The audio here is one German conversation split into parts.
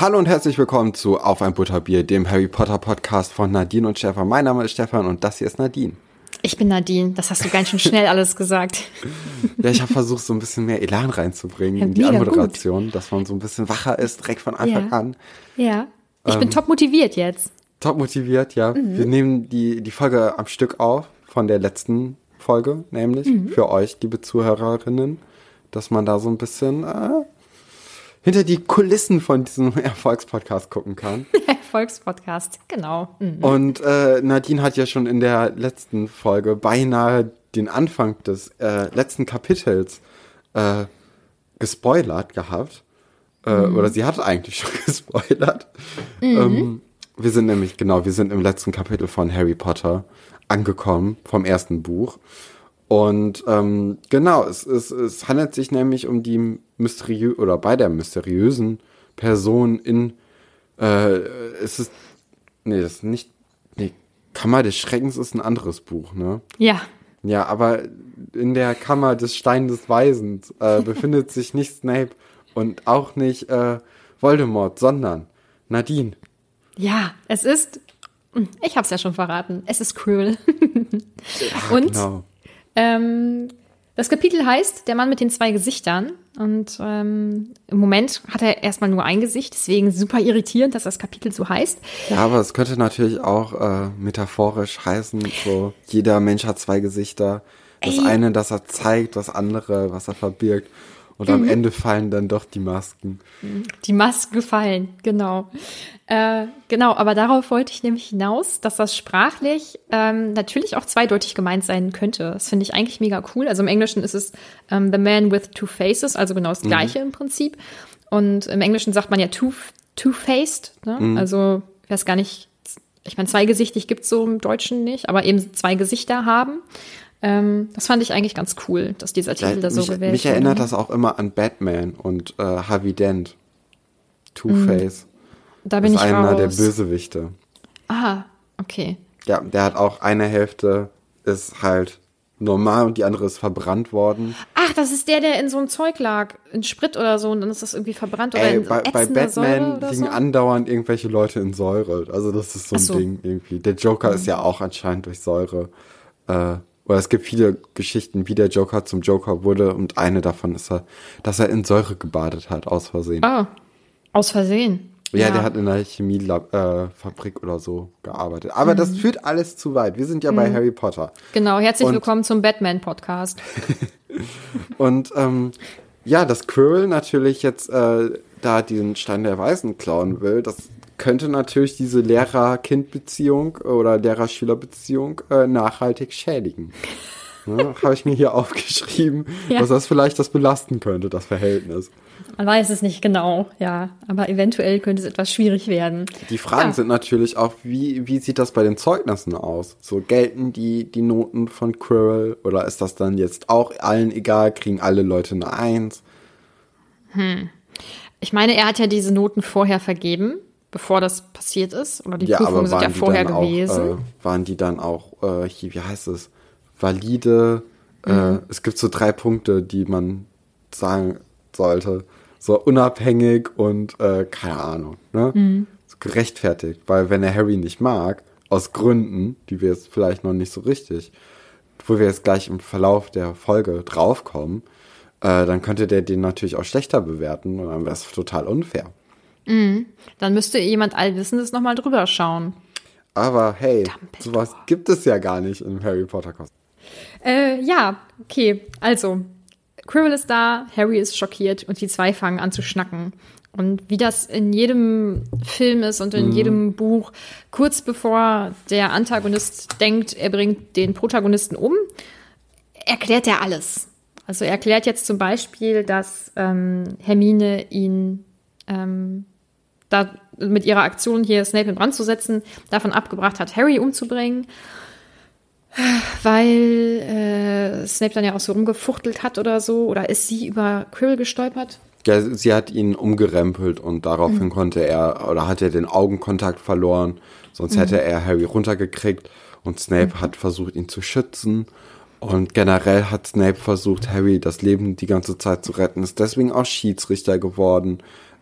Hallo und herzlich willkommen zu Auf ein Butterbier, dem Harry Potter Podcast von Nadine und Stefan. Mein Name ist Stefan und das hier ist Nadine. Ich bin Nadine, das hast du ganz schön schnell alles gesagt. Ja, ich habe versucht, so ein bisschen mehr Elan reinzubringen Ja, in die Anmoderation, dass man so ein bisschen wacher ist, direkt von Anfang Ja. an. Ja. Ich Ähm. bin top motiviert jetzt. Top motiviert, ja. Mhm. Wir nehmen die, die Folge am Stück auf, von der letzten Folge, nämlich Mhm. für euch, liebe Zuhörerinnen, dass man da so ein bisschen äh, hinter die Kulissen von diesem Erfolgspodcast gucken kann. Erfolgspodcast, genau. Mhm. Und äh, Nadine hat ja schon in der letzten Folge beinahe den Anfang des äh, letzten Kapitels äh, gespoilert gehabt. Äh, Oder sie hat eigentlich schon gespoilert. Ähm, wir sind nämlich, genau, wir sind im letzten Kapitel von Harry Potter angekommen, vom ersten Buch. Und ähm, genau, es, es, es handelt sich nämlich um die mysteriö oder bei der mysteriösen Person in äh, es ist nee, das ist nicht nee, Kammer des Schreckens ist ein anderes Buch, ne? Ja, Ja, aber in der Kammer des Stein des Weisens äh, befindet sich nicht Snape und auch nicht äh, Voldemort, sondern Nadine. ja, es ist, ich hab's ja schon verraten, es ist cruel. Und Genau. Ähm, das Kapitel heißt Der Mann mit den zwei Gesichtern. Und ähm, im Moment hat er erstmal nur ein Gesicht, deswegen super irritierend, dass das Kapitel so heißt. Ja, aber es könnte natürlich auch äh, metaphorisch heißen, so jeder Mensch hat zwei Gesichter. Das Ey. eine, das er zeigt, das andere, was er verbirgt. Und am Ende fallen dann doch die Masken. Die Masken fallen, genau. Äh, genau, aber darauf wollte ich nämlich hinaus, dass das sprachlich ähm, natürlich auch zweideutig gemeint sein könnte. Das finde ich eigentlich mega cool. Also im Englischen ist es ähm, The Man with Two Faces, also genau das gleiche im Prinzip. Und im Englischen sagt man ja two, two-faced, ne? also ich weiß gar nicht, ich meine, zweigesichtig gibt's so im Deutschen nicht, aber eben zwei Gesichter haben. Ähm, das fand ich eigentlich ganz cool, dass dieser Titel da so mich, gewählt mich wurde. erinnert das auch immer an Batman und äh, Harvey Dent. Two-Face. Da Das bin ist ich einer raus. der Bösewichte. Ah, okay. Ja, der hat auch eine Hälfte ist halt normal und die andere ist verbrannt worden. Ach, das ist der, der in so einem Zeug lag, in Sprit oder so, und dann ist das irgendwie verbrannt oder Ey, in bei, bei Batman oder liegen so. andauernd irgendwelche Leute in Säure. Also das ist so ein so. Mhm. Ding irgendwie. Der Joker ist ja auch anscheinend durch Säure. Äh, oder es gibt viele Geschichten, wie der Joker zum Joker wurde und eine davon ist, er, dass er in Säure gebadet hat, aus Versehen. Ah, aus Versehen. Ja, der hat in einer Chemiefabrik äh, oder so gearbeitet. Aber Mhm. das führt alles zu weit. Wir sind ja bei Harry Potter. Genau, herzlich Und- willkommen zum Batman-Podcast. Und ähm, ja, dass Quirrell natürlich jetzt äh, da diesen Stein der Weisen klauen will, das könnte natürlich diese Lehrer-Kind-Beziehung oder Lehrer-Schüler-Beziehung äh, nachhaltig schädigen. Ne, Habe ich mir hier aufgeschrieben, Ja. dass das vielleicht das belasten könnte, das Verhältnis. Man weiß es nicht genau, ja, aber eventuell könnte es etwas schwierig werden. Die Fragen Ja. sind natürlich auch, wie, wie sieht das bei den Zeugnissen aus? So gelten die, die Noten von Quirrell oder ist das dann jetzt auch allen egal, kriegen alle Leute eine Eins? Ich meine, er hat ja diese Noten vorher vergeben, bevor das passiert ist. Oder die Prüfungen sind ja vorher gewesen. Auch, äh, waren die dann auch, äh, hier, wie heißt es, valide? Mhm. Äh, es gibt so drei Punkte, die man sagen sollte. So unabhängig und äh, keine Ahnung, ne? Mhm. So gerechtfertigt. Weil wenn er Harry nicht mag, aus Gründen, die wir jetzt vielleicht noch nicht so richtig, wo wir jetzt gleich im Verlauf der Folge draufkommen, äh, dann könnte der den natürlich auch schlechter bewerten und dann wäre es total unfair. Dann müsste jemand Allwissendes nochmal drüber schauen. Aber hey, Dumbledore. sowas gibt es ja gar nicht im Harry Potter Kostüm. Äh, ja, okay. Also, Quirrell ist da, Harry ist schockiert und die zwei fangen an zu schnacken. Und wie das in jedem Film ist und in jedem Buch, kurz bevor der Antagonist denkt, er bringt den Protagonisten um, erklärt er alles. Also er erklärt jetzt zum Beispiel, dass ähm, Hermine ihn ähm, da mit ihrer Aktion hier Snape in Brand zu setzen, davon abgebracht hat, Harry umzubringen weil äh, Snape dann ja auch so rumgefuchtelt hat oder so. Oder ist sie über Quirrell gestolpert? Ja, sie hat ihn umgerempelt und daraufhin Mhm. konnte er, oder hat er den Augenkontakt verloren, sonst hätte Mhm. er Harry runtergekriegt und Snape hat versucht, ihn zu schützen. Und generell hat Snape versucht, Harry das Leben die ganze Zeit zu retten, ist deswegen auch Schiedsrichter geworden,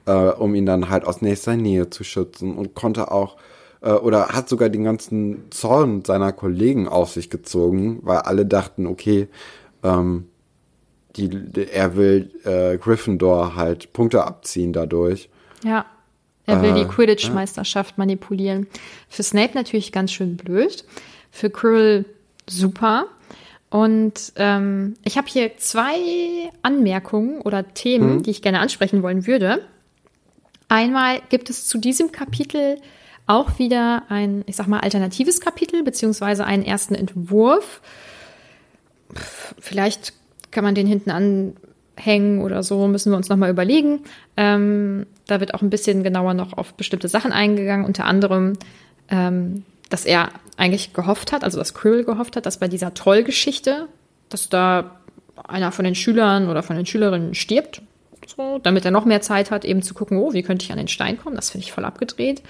äh, um ihn dann halt aus nächster Nähe zu schützen und konnte auch äh, oder hat sogar den ganzen Zorn seiner Kollegen auf sich gezogen, weil alle dachten, okay, ähm, die, er will äh, Gryffindor halt Punkte abziehen dadurch. Ja. Er will Äh, die Quidditch-Meisterschaft manipulieren. Für Snape natürlich ganz schön blöd. Für Quirrell super. Und ähm, ich habe hier zwei Anmerkungen oder Themen, die ich gerne ansprechen wollen würde. Einmal gibt es zu diesem Kapitel auch wieder ein, ich sag mal, alternatives Kapitel, beziehungsweise einen ersten Entwurf. Vielleicht kann man den hinten anhängen oder so, müssen wir uns nochmal überlegen. Ähm, da wird auch ein bisschen genauer noch auf bestimmte Sachen eingegangen, unter anderem, ähm, dass er eigentlich gehofft hat, also dass Quirrell gehofft hat, dass bei dieser Trollgeschichte, dass da einer von den Schülern oder von den Schülerinnen stirbt, so, damit er noch mehr Zeit hat, eben zu gucken, oh, wie könnte ich an den Stein kommen? Das finde ich voll abgedreht.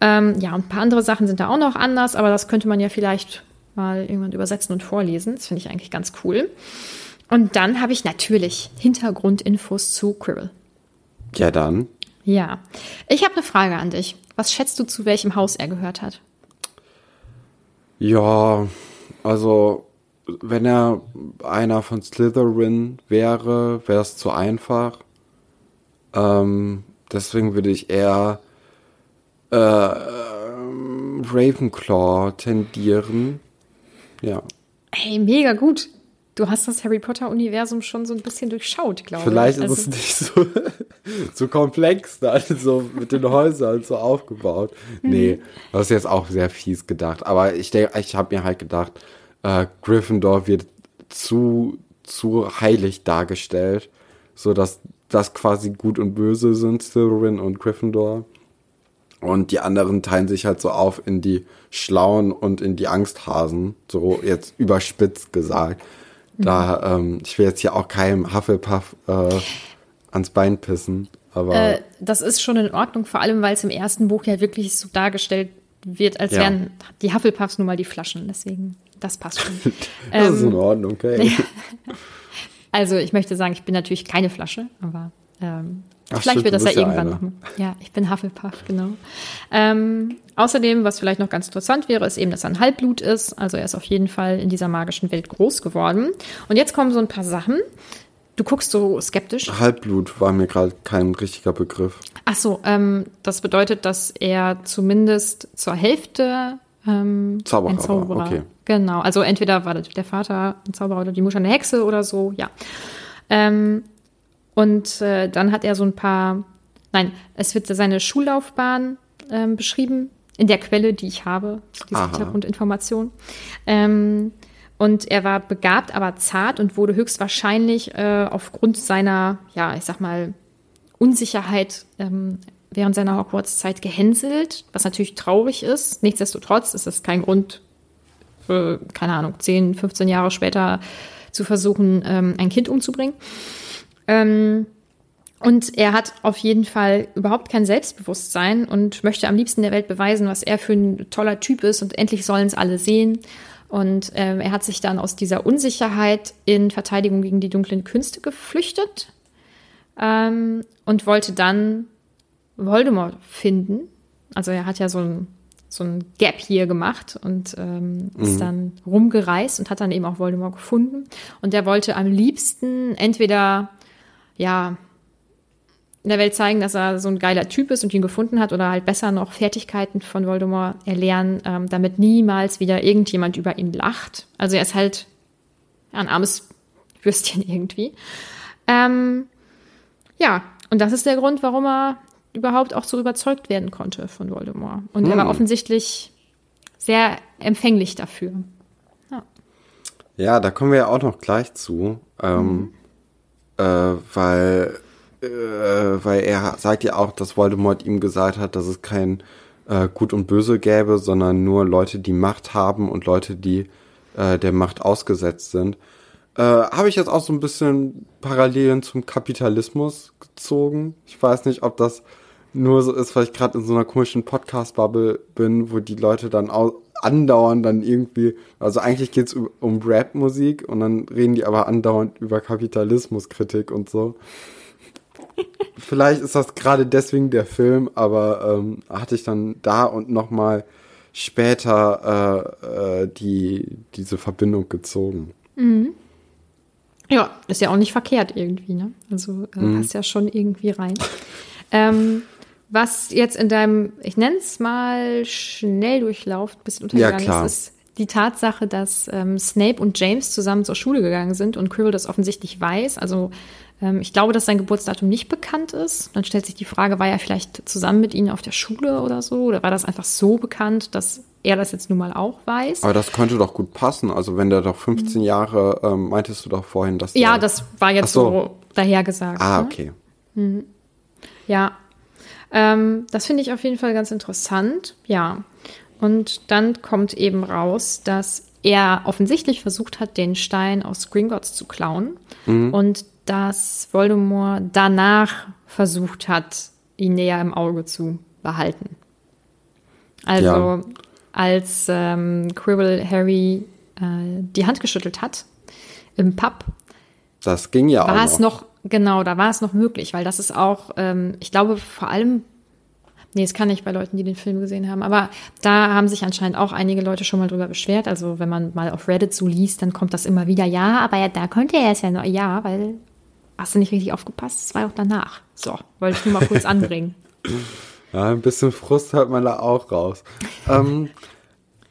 Ähm, ja, und ein paar andere Sachen sind da auch noch anders, aber das könnte man ja vielleicht mal irgendwann übersetzen und vorlesen. Das finde ich eigentlich ganz cool. Und dann habe ich natürlich Hintergrundinfos zu Quirrell. Ja, dann. Ja, ich habe eine Frage an dich. Was schätzt du, zu welchem Haus er gehört hat? Ja, also wenn er einer von Slytherin wäre, wäre es zu einfach. Ähm, deswegen würde ich eher äh, Ravenclaw tendieren. Ja. Hey, mega gut. Du hast das Harry Potter-Universum schon so ein bisschen durchschaut, glaube Vielleicht ich. ist es nicht so, so komplex dann, so mit den Häusern so aufgebaut. Nee, das ist jetzt auch sehr fies gedacht. Aber ich denke, ich habe mir halt gedacht, äh, Gryffindor wird zu, zu heilig dargestellt, so dass das quasi gut und böse sind, Slytherin und Gryffindor. Und die anderen teilen sich halt so auf in die Schlauen und in die Angsthasen, so jetzt überspitzt gesagt. Da, ähm, ich will jetzt hier auch keinem Hufflepuff äh, ans Bein pissen, aber Äh, das ist schon in Ordnung, vor allem, weil es im ersten Buch ja wirklich so dargestellt wird, als Ja. wären die Hufflepuffs nun mal die Flaschen. Deswegen, das passt schon. das ist ähm, in Ordnung, okay. Also ich möchte sagen, ich bin natürlich keine Flasche, aber ähm, Ach, vielleicht stimmt, wird das ja irgendwann eine. noch. Ja, ich bin Hufflepuff, genau. Ähm, außerdem, was vielleicht noch ganz interessant wäre, ist eben, dass er ein Halbblut ist. Also er ist auf jeden Fall in dieser magischen Welt groß geworden. Und jetzt kommen so ein paar Sachen. Du guckst so skeptisch. Halbblut war mir gerade kein richtiger Begriff. Ach so, ähm, das bedeutet, dass er zumindest zur Hälfte ähm, Zauberer ein Zauberer. okay. Genau, also entweder war der Vater ein Zauberer oder die Mutter eine Hexe oder so, ja. Ähm, und äh, dann hat er so ein paar, nein, es wird seine Schullaufbahn ähm, beschrieben in der Quelle, die ich habe, zu dieser Aha. Hintergrundinformation. Ähm, und er war begabt, aber zart und wurde höchstwahrscheinlich äh, aufgrund seiner, ja, ich sag mal, Unsicherheit ähm, während seiner Hogwarts-Zeit gehänselt, was natürlich traurig ist. Nichtsdestotrotz ist es kein Grund, für, keine Ahnung, 10, 15 Jahre später zu versuchen, ähm, ein Kind umzubringen. Ähm, und er hat auf jeden Fall überhaupt kein Selbstbewusstsein und möchte am liebsten der Welt beweisen, was er für ein toller Typ ist und endlich sollen es alle sehen. Und ähm, er hat sich dann aus dieser Unsicherheit in Verteidigung gegen die dunklen Künste geflüchtet ähm, und wollte dann Voldemort finden. Also er hat ja so ein, so ein Gap hier gemacht und ähm, ist dann rumgereist und hat dann eben auch Voldemort gefunden. Und er wollte am liebsten entweder, ja, in der Welt zeigen, dass er so ein geiler Typ ist und ihn gefunden hat oder halt besser noch Fertigkeiten von Voldemort erlernen, ähm, damit niemals wieder irgendjemand über ihn lacht. Also er ist halt ein armes Würstchen irgendwie. Ähm, ja, und das ist der Grund, warum er überhaupt auch so überzeugt werden konnte von Voldemort. Und er war offensichtlich sehr empfänglich dafür. Ja, da kommen wir ja auch noch gleich zu, ähm, äh, weil, äh, weil er sagt ja auch, dass Voldemort ihm gesagt hat, dass es kein äh, Gut und Böse gäbe, sondern nur Leute, die Macht haben und Leute, die äh, der Macht ausgesetzt sind. Äh, Habe ich jetzt auch so ein bisschen Parallelen zum Kapitalismus gezogen. Ich weiß nicht, ob das nur so ist, weil ich gerade in so einer komischen Podcast-Bubble bin, wo die Leute dann au andauernd dann irgendwie, also eigentlich geht's um, um Rap-Musik und dann reden die aber andauernd über Kapitalismuskritik und so. Vielleicht ist das gerade deswegen der Film, aber ähm, hatte ich dann da und nochmal später äh, äh, die, diese Verbindung gezogen. Ja, ist ja auch nicht verkehrt irgendwie, ne? Also äh, passt ja schon irgendwie rein. ähm, was jetzt in deinem, ich nenne es mal Schnelldurchlauf, ein bisschen untergegangen klar. ist, ist die Tatsache, dass ähm, Snape und James zusammen zur Schule gegangen sind und Quirrell das offensichtlich weiß. Also ähm, ich glaube, dass sein Geburtsdatum nicht bekannt ist. Dann stellt sich die Frage, war er vielleicht zusammen mit ihnen auf der Schule oder so? Oder war das einfach so bekannt, dass er das jetzt nun mal auch weiß? Aber das könnte doch gut passen. Also wenn der doch 15 Jahre, ähm, meintest du doch vorhin, dass ja, das war jetzt so. so dahergesagt. Ah, ne? okay. Ja, ähm, das finde ich auf jeden Fall ganz interessant. Ja, und dann kommt eben raus, dass er offensichtlich versucht hat, den Stein aus Gringotts zu klauen und dass Voldemort danach versucht hat, ihn näher im Auge zu behalten. Also Ja. als ähm, Quirrell Harry äh, die Hand geschüttelt hat im Pub, Das ging ja war auch es noch, genau, da war es noch möglich, weil das ist auch, ähm, ich glaube vor allem, nee, es kann nicht bei Leuten, die den Film gesehen haben, aber da haben sich anscheinend auch einige Leute schon mal drüber beschwert. Also wenn man mal auf Reddit so liest, dann kommt das immer wieder, ja, aber ja, da konnte er es ja noch, ja, weil hast du nicht richtig aufgepasst, es war auch danach. So, wollte ich nur mal kurz anbringen. Ja, ein bisschen Frust hört man da auch raus. ähm,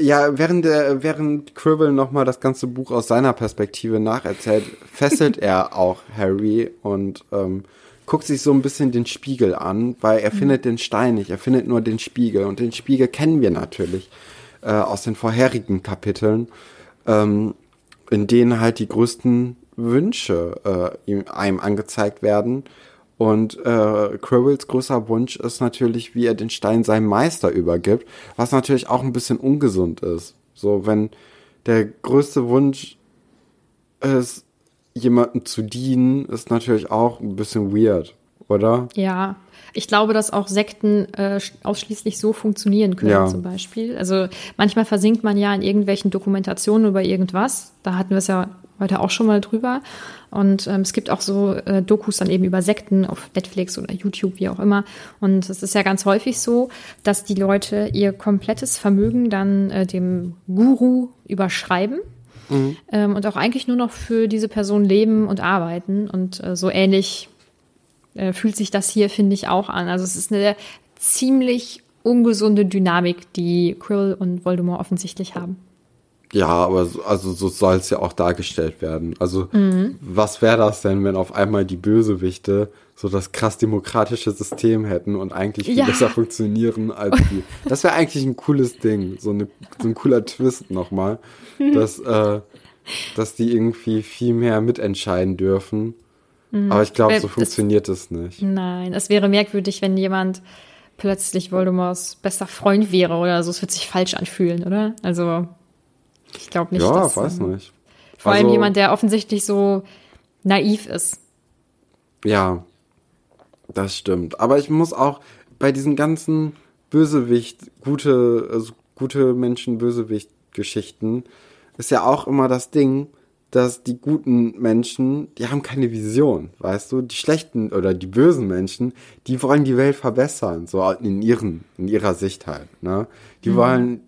ja, während der, während Quirrell nochmal das ganze Buch aus seiner Perspektive nacherzählt, fesselt er auch Harry und ähm, guckt sich so ein bisschen den Spiegel an, weil er findet den Stein nicht, er findet nur den Spiegel und den Spiegel kennen wir natürlich äh, aus den vorherigen Kapiteln, ähm, in denen halt die größten Wünsche äh, ihm, einem angezeigt werden. Und äh, Quirrells größter Wunsch ist natürlich, wie er den Stein seinem Meister übergibt, was natürlich auch ein bisschen ungesund ist. So, wenn der größte Wunsch ist, jemandem zu dienen, ist natürlich auch ein bisschen weird, oder? Ja, ich glaube, dass auch Sekten äh, ausschließlich so funktionieren können, Ja. zum Beispiel. Also manchmal versinkt man ja in irgendwelchen Dokumentationen über irgendwas. Da hatten wir es ja heute auch schon mal drüber. Und ähm, es gibt auch so äh, Dokus dann eben über Sekten auf Netflix oder YouTube, wie auch immer. Und es ist ja ganz häufig so, dass die Leute ihr komplettes Vermögen dann äh, dem Guru überschreiben. Mhm. Ähm, und auch eigentlich nur noch für diese Person leben und arbeiten. Und äh, so ähnlich äh, fühlt sich das hier, finde ich, auch an. Also es ist eine ziemlich ungesunde Dynamik, die Krill und Voldemort offensichtlich haben. Ja, aber so, also so soll es ja auch dargestellt werden. Also mhm. was wäre das denn, wenn auf einmal die Bösewichte so das krass demokratische System hätten und eigentlich viel ja. besser funktionieren als die. Das wäre eigentlich ein cooles Ding, so, eine, so ein cooler Twist nochmal, dass, äh, dass die irgendwie viel mehr mitentscheiden dürfen. Mhm. Aber ich glaube, so funktioniert es nicht. Nein, es wäre merkwürdig, wenn jemand plötzlich Voldemorts bester Freund wäre oder so. Es wird sich falsch anfühlen, oder? Also ich glaube nicht. Ja, dass, weiß ähm, nicht. Vor also, allem jemand, der offensichtlich so naiv ist. Ja, das stimmt. Aber ich muss auch bei diesen ganzen Bösewicht, gute, also gute Menschen, Bösewicht-Geschichten, ist ja auch immer das Ding, dass die guten Menschen, die haben keine Vision, weißt du? Die schlechten oder die bösen Menschen, die wollen die Welt verbessern, so in ihren, in ihrer Sicht halt, ne? Die mhm. wollen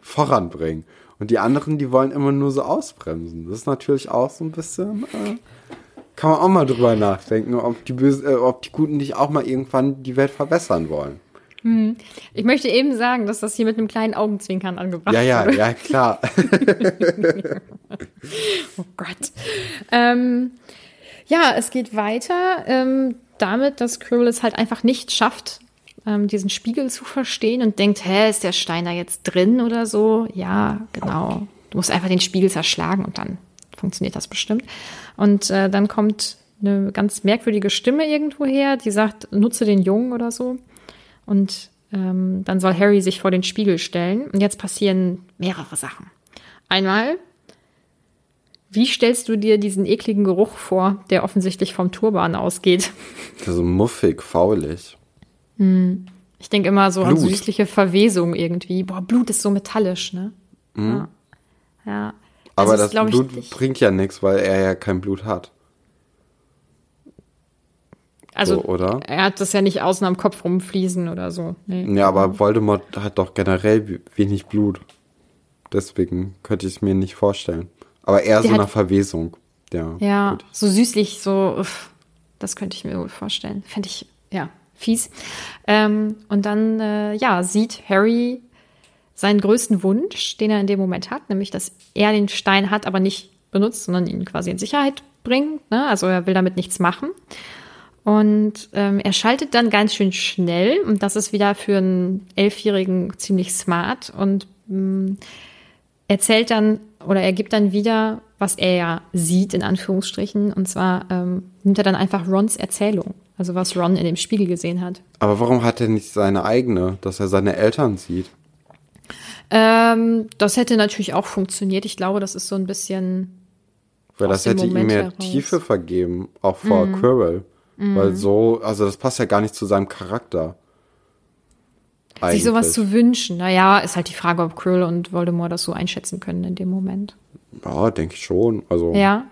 voranbringen. Und die anderen, die wollen immer nur so ausbremsen. Das ist natürlich auch so ein bisschen, äh, kann man auch mal drüber nachdenken, ob die, Böse, äh, ob die Guten nicht auch mal irgendwann die Welt verbessern wollen. Hm. Ich möchte eben sagen, dass das hier mit einem kleinen Augenzwinkern angebracht ja, ja, wurde. Ja, ja, klar. oh Gott. Ähm, ja, es geht weiter ähm, damit, dass Quirrell es halt einfach nicht schafft, ähm, diesen Spiegel zu verstehen und denkt, hä, ist der Stein da jetzt drin oder so? Ja, genau. Du musst einfach den Spiegel zerschlagen und dann funktioniert das bestimmt. Und äh, dann kommt eine ganz merkwürdige Stimme irgendwo her, die sagt, nutze den Jungen oder so. Und ähm, dann soll Harry sich vor den Spiegel stellen. Und jetzt passieren mehrere Sachen. Einmal, wie stellst du dir diesen ekligen Geruch vor, der offensichtlich vom Turban ausgeht? So muffig, faulig. Hm. Ich denke immer so Blut. an süßliche Verwesung irgendwie. Boah, Blut ist so metallisch, ne? Mhm. Ja. ja. Aber also das, Blut ich, bringt ja nichts, weil er ja kein Blut hat. Also, so, oder? er hat das ja nicht außen am Kopf rumfließen oder so. Nee. Ja, aber Voldemort hat doch generell wenig Blut. Deswegen könnte ich es mir nicht vorstellen. Aber eher Der so nach Verwesung. Ja, ja so süßlich, so, das könnte ich mir wohl vorstellen. Fände ich, ja, fies. Ähm, und dann, äh, ja, sieht Harry seinen größten Wunsch, den er in dem Moment hat, nämlich, dass er den Stein hat, aber nicht benutzt, sondern ihn quasi in Sicherheit bringt. Ne? Also er will damit nichts machen. Und ähm, er schaltet dann ganz schön schnell und das ist wieder für einen Elfjährigen ziemlich smart und ähm, erzählt dann oder er gibt dann wieder, was er ja sieht, in Anführungsstrichen. Und zwar ähm, nimmt er dann einfach Rons Erzählung. Also was Ron in dem Spiegel gesehen hat. Aber warum hat er nicht seine eigene, dass er seine Eltern sieht? Ähm, das hätte natürlich auch funktioniert. Ich glaube, das ist so ein bisschen. Weil das hätte ihm mehr heraus. Tiefe vergeben, auch vor mm. Quirrell. Mm. Weil so, also das passt ja gar nicht zu seinem Charakter. Eigentlich. Sich sowas zu wünschen, naja, ist halt die Frage, ob Quirrell und Voldemort das so einschätzen können in dem Moment. Ja, denke ich schon. Also. Ja.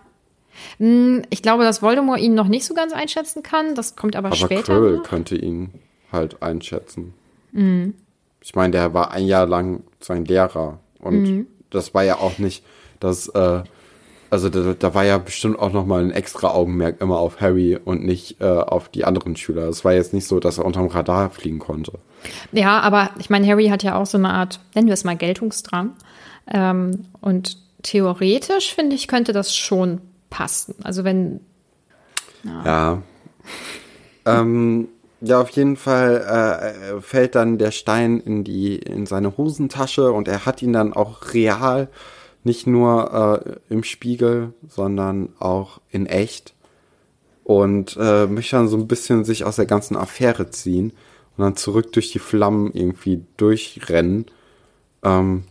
Hm, ich glaube, dass Voldemort ihn noch nicht so ganz einschätzen kann. Das kommt aber, aber später. Aber Quirrell könnte ihn halt einschätzen. Mhm. Ich meine, der war ein Jahr lang sein Lehrer. Und mhm. das war ja auch nicht, dass, äh, also da, da, war ja bestimmt auch nochmal ein extra Augenmerk immer auf Harry und nicht äh, auf die anderen Schüler. Es war jetzt nicht so, dass er unterm Radar fliegen konnte. Ja, aber ich meine, Harry hat ja auch so eine Art, nennen wir es mal Geltungsdrang. Ähm, und theoretisch, finde ich, könnte das schon passen. Also wenn. Ja. ja. ähm, ja, auf jeden Fall äh, fällt dann der Stein in die in seine Hosentasche und er hat ihn dann auch real, nicht nur äh, im Spiegel, sondern auch in echt und äh, möchte dann so ein bisschen sich aus der ganzen Affäre ziehen und dann zurück durch die Flammen irgendwie durchrennen. Ähm,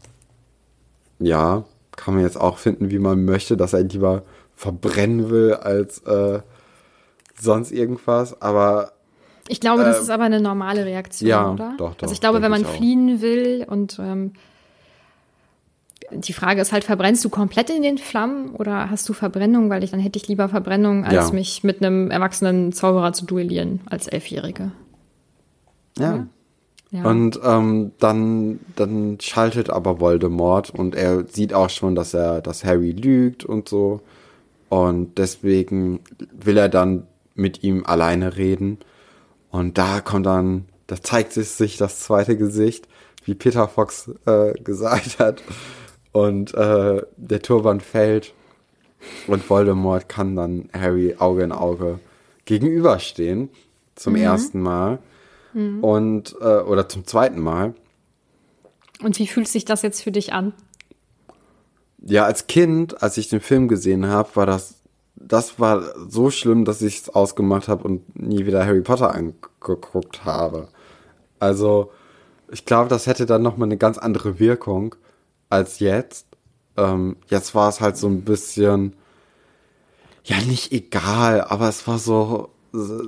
ja, kann man jetzt auch finden, wie man möchte, dass er lieber verbrennen will als äh, sonst irgendwas, aber ich glaube, das äh, ist aber eine normale Reaktion, ja, oder? Doch, doch, also ich glaube, wenn man fliehen will und ähm, die Frage ist halt, verbrennst du komplett in den Flammen oder hast du Verbrennung? Weil ich dann hätte ich lieber Verbrennung, als Ja. mich mit einem erwachsenen Zauberer zu duellieren als Elfjährige. Ja. Ja. Und ähm, dann, dann schaltet aber Voldemort und er sieht auch schon, dass er, dass Harry lügt und so. Und deswegen will er dann mit ihm alleine reden. Und da kommt dann, da zeigt sich, das zweite Gesicht, wie Peter Fox äh, gesagt hat. Und äh, der Turban fällt und Voldemort kann dann Harry Auge in Auge gegenüberstehen. Zum ersten Mal. Und, äh, oder zum zweiten Mal. Und wie fühlt sich das jetzt für dich an? Ja, als Kind, als ich den Film gesehen habe, war das, das war so schlimm, dass ich es ausgemacht habe und nie wieder Harry Potter angeguckt habe. Also, ich glaube, das hätte dann nochmal eine ganz andere Wirkung als jetzt. Ähm, jetzt war es halt so ein bisschen, ja, nicht egal, aber es war so,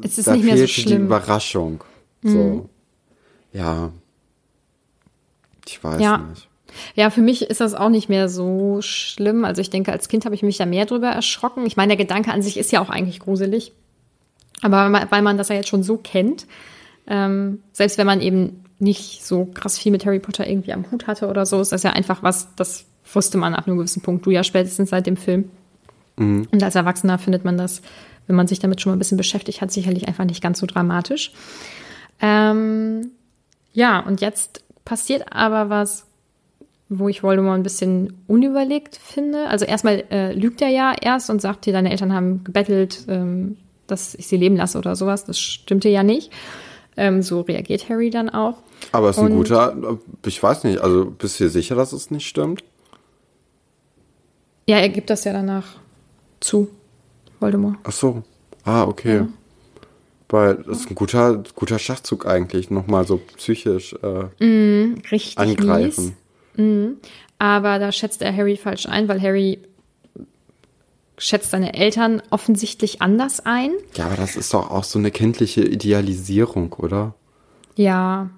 Es ist da nicht mehr so fehlte die schlimm. Mhm. Überraschung. So, ja. Ich weiß Ja. nicht. Ja, für mich ist das auch nicht mehr so schlimm. Also ich denke, als Kind habe ich mich da mehr drüber erschrocken. Ich meine, der Gedanke an sich ist ja auch eigentlich gruselig. Aber weil man- das ja jetzt schon so kennt, ähm, selbst wenn man eben nicht so krass viel mit Harry Potter irgendwie am Hut hatte oder so, ist das ja einfach was, das wusste man ab einem gewissen Punkt. Du ja spätestens seit dem Film. Und als Erwachsener findet man das, wenn man sich damit schon mal ein bisschen beschäftigt hat, sicherlich einfach nicht ganz so dramatisch. Ähm, ja, und jetzt passiert aber was, wo ich Voldemort ein bisschen unüberlegt finde. Also erstmal äh, lügt er ja erst und sagt dir, deine Eltern haben gebettelt, ähm, dass ich sie leben lasse oder sowas. Das stimmte ja nicht. Ähm, so reagiert Harry dann auch. Aber es ist ein Und- guter, ich weiß nicht, also bist du dir sicher, dass es nicht stimmt? Ja, er gibt das ja danach zu, Voldemort. Ach so. Ah, okay. Weil das ist ein guter, guter Schachzug eigentlich, nochmal so psychisch äh, Richtig angreifen. mies. Aber da schätzt er Harry falsch ein, weil Harry schätzt seine Eltern offensichtlich anders ein. Ja, aber das ist doch auch so eine kindliche Idealisierung, oder? Ja,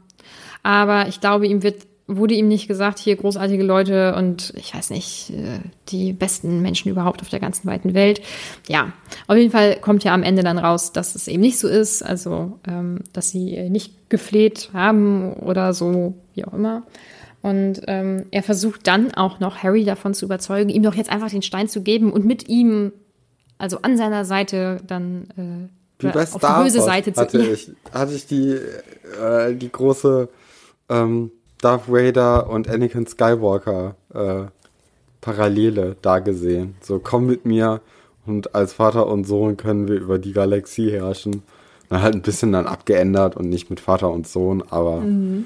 aber ich glaube, ihm wird, wurde ihm nicht gesagt, hier großartige Leute und ich weiß nicht, äh, die besten Menschen überhaupt auf der ganzen weiten Welt. Ja, auf jeden Fall kommt ja am Ende dann raus, dass es eben nicht so ist, also ähm, dass sie nicht gefleht haben oder so, wie auch immer. Und ähm, er versucht dann auch noch Harry davon zu überzeugen, ihm doch jetzt einfach den Stein zu geben und mit ihm, also an seiner Seite, dann äh, Wie bei auf Star die böse Seite zu hatte ich, hatte ich die, äh, die große ähm, Darth Vader und Anakin Skywalker äh, Parallele da gesehen. So, komm mit mir und als Vater und Sohn können wir über die Galaxie herrschen. Dann halt ein bisschen dann abgeändert und nicht mit Vater und Sohn, aber Mhm.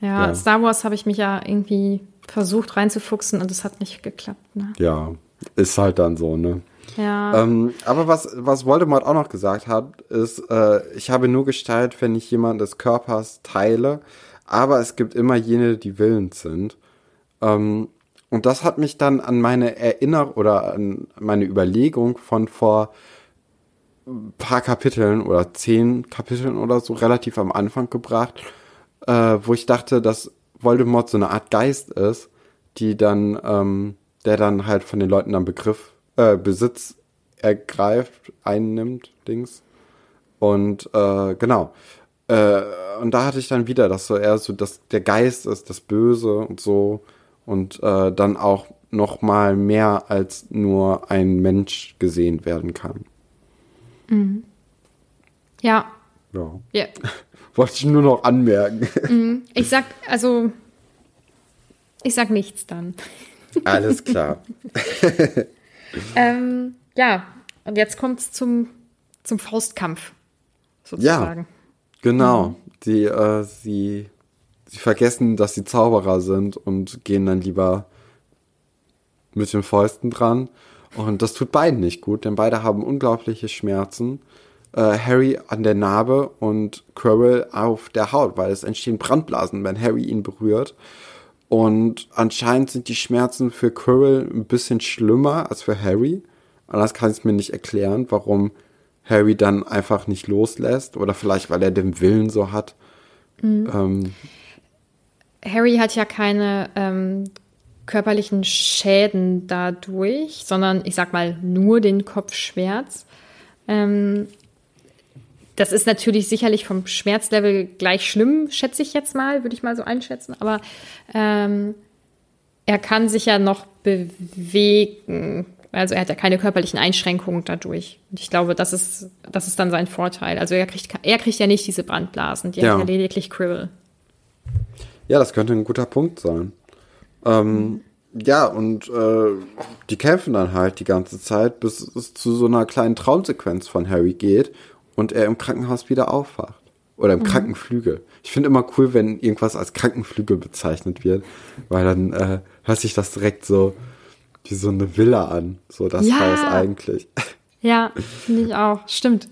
Ja, Ja. Star Wars habe ich mich ja irgendwie versucht reinzufuchsen und es hat nicht geklappt. Ne? ja, ist halt dann so, ne? Ja, Ähm, aber was, was Voldemort auch noch gesagt hat, ist, äh, ich habe nur Gestalt, wenn ich jemand des Körpers teile, aber es gibt immer jene, die willens sind. Ähm, und das hat mich dann an meine Erinnerung oder an meine Überlegung von vor ein paar Kapiteln oder zehn Kapiteln oder so relativ am Anfang gebracht, äh, wo ich dachte, dass Voldemort so eine Art Geist ist, die dann, ähm, der dann halt von den Leuten dann Begriff, äh, Besitz ergreift, einnimmt, Dings. Und äh, genau. Äh, und da hatte ich dann wieder, dass so eher so, dass der Geist ist, das Böse und so. Und äh, dann auch noch mal mehr als nur ein Mensch gesehen werden kann. ja, Ja. ja. Wollte ich nur noch anmerken. Ich sag, also, ich sag nichts dann. Alles klar. Ähm, ja, und jetzt kommt's zum, zum Faustkampf, sozusagen. Genau. Die, äh, sie, sie vergessen, dass sie Zauberer sind und gehen dann lieber mit den Fäusten dran. Und das tut beiden nicht gut, denn beide haben unglaubliche Schmerzen. Äh, Harry an der Narbe und Quirrell auf der Haut, weil es entstehen Brandblasen, wenn Harry ihn berührt. Und anscheinend sind die Schmerzen für Quirrell ein bisschen schlimmer als für Harry. Anders kann ich es mir nicht erklären, warum Harry dann einfach nicht loslässt. Oder vielleicht, weil er den Willen so hat. Ähm, Harry hat ja keine ähm, körperlichen Schäden dadurch, sondern ich sag mal nur den Kopfschmerz. Ähm, das ist natürlich sicherlich vom Schmerzlevel gleich schlimm, schätze ich jetzt mal, würde ich mal so einschätzen. Aber ähm, er kann sich ja noch bewegen. Also er hat ja keine körperlichen Einschränkungen dadurch. Und ich glaube, das ist, das ist dann sein Vorteil. Also er kriegt, er kriegt ja nicht diese Brandblasen, die ja. hat ja lediglich Cribble. Ja, das könnte ein guter Punkt sein. Ähm, ja, und äh, die kämpfen dann halt die ganze Zeit, bis es zu so einer kleinen Traumsequenz von Harry geht und er im Krankenhaus wieder aufwacht. Oder im mhm. Krankenflügel. Ich finde immer cool, wenn irgendwas als Krankenflügel bezeichnet wird, weil dann äh, hört sich das direkt so wie so eine Villa an, so das ja. Haus eigentlich. Ja, finde ich auch. Stimmt.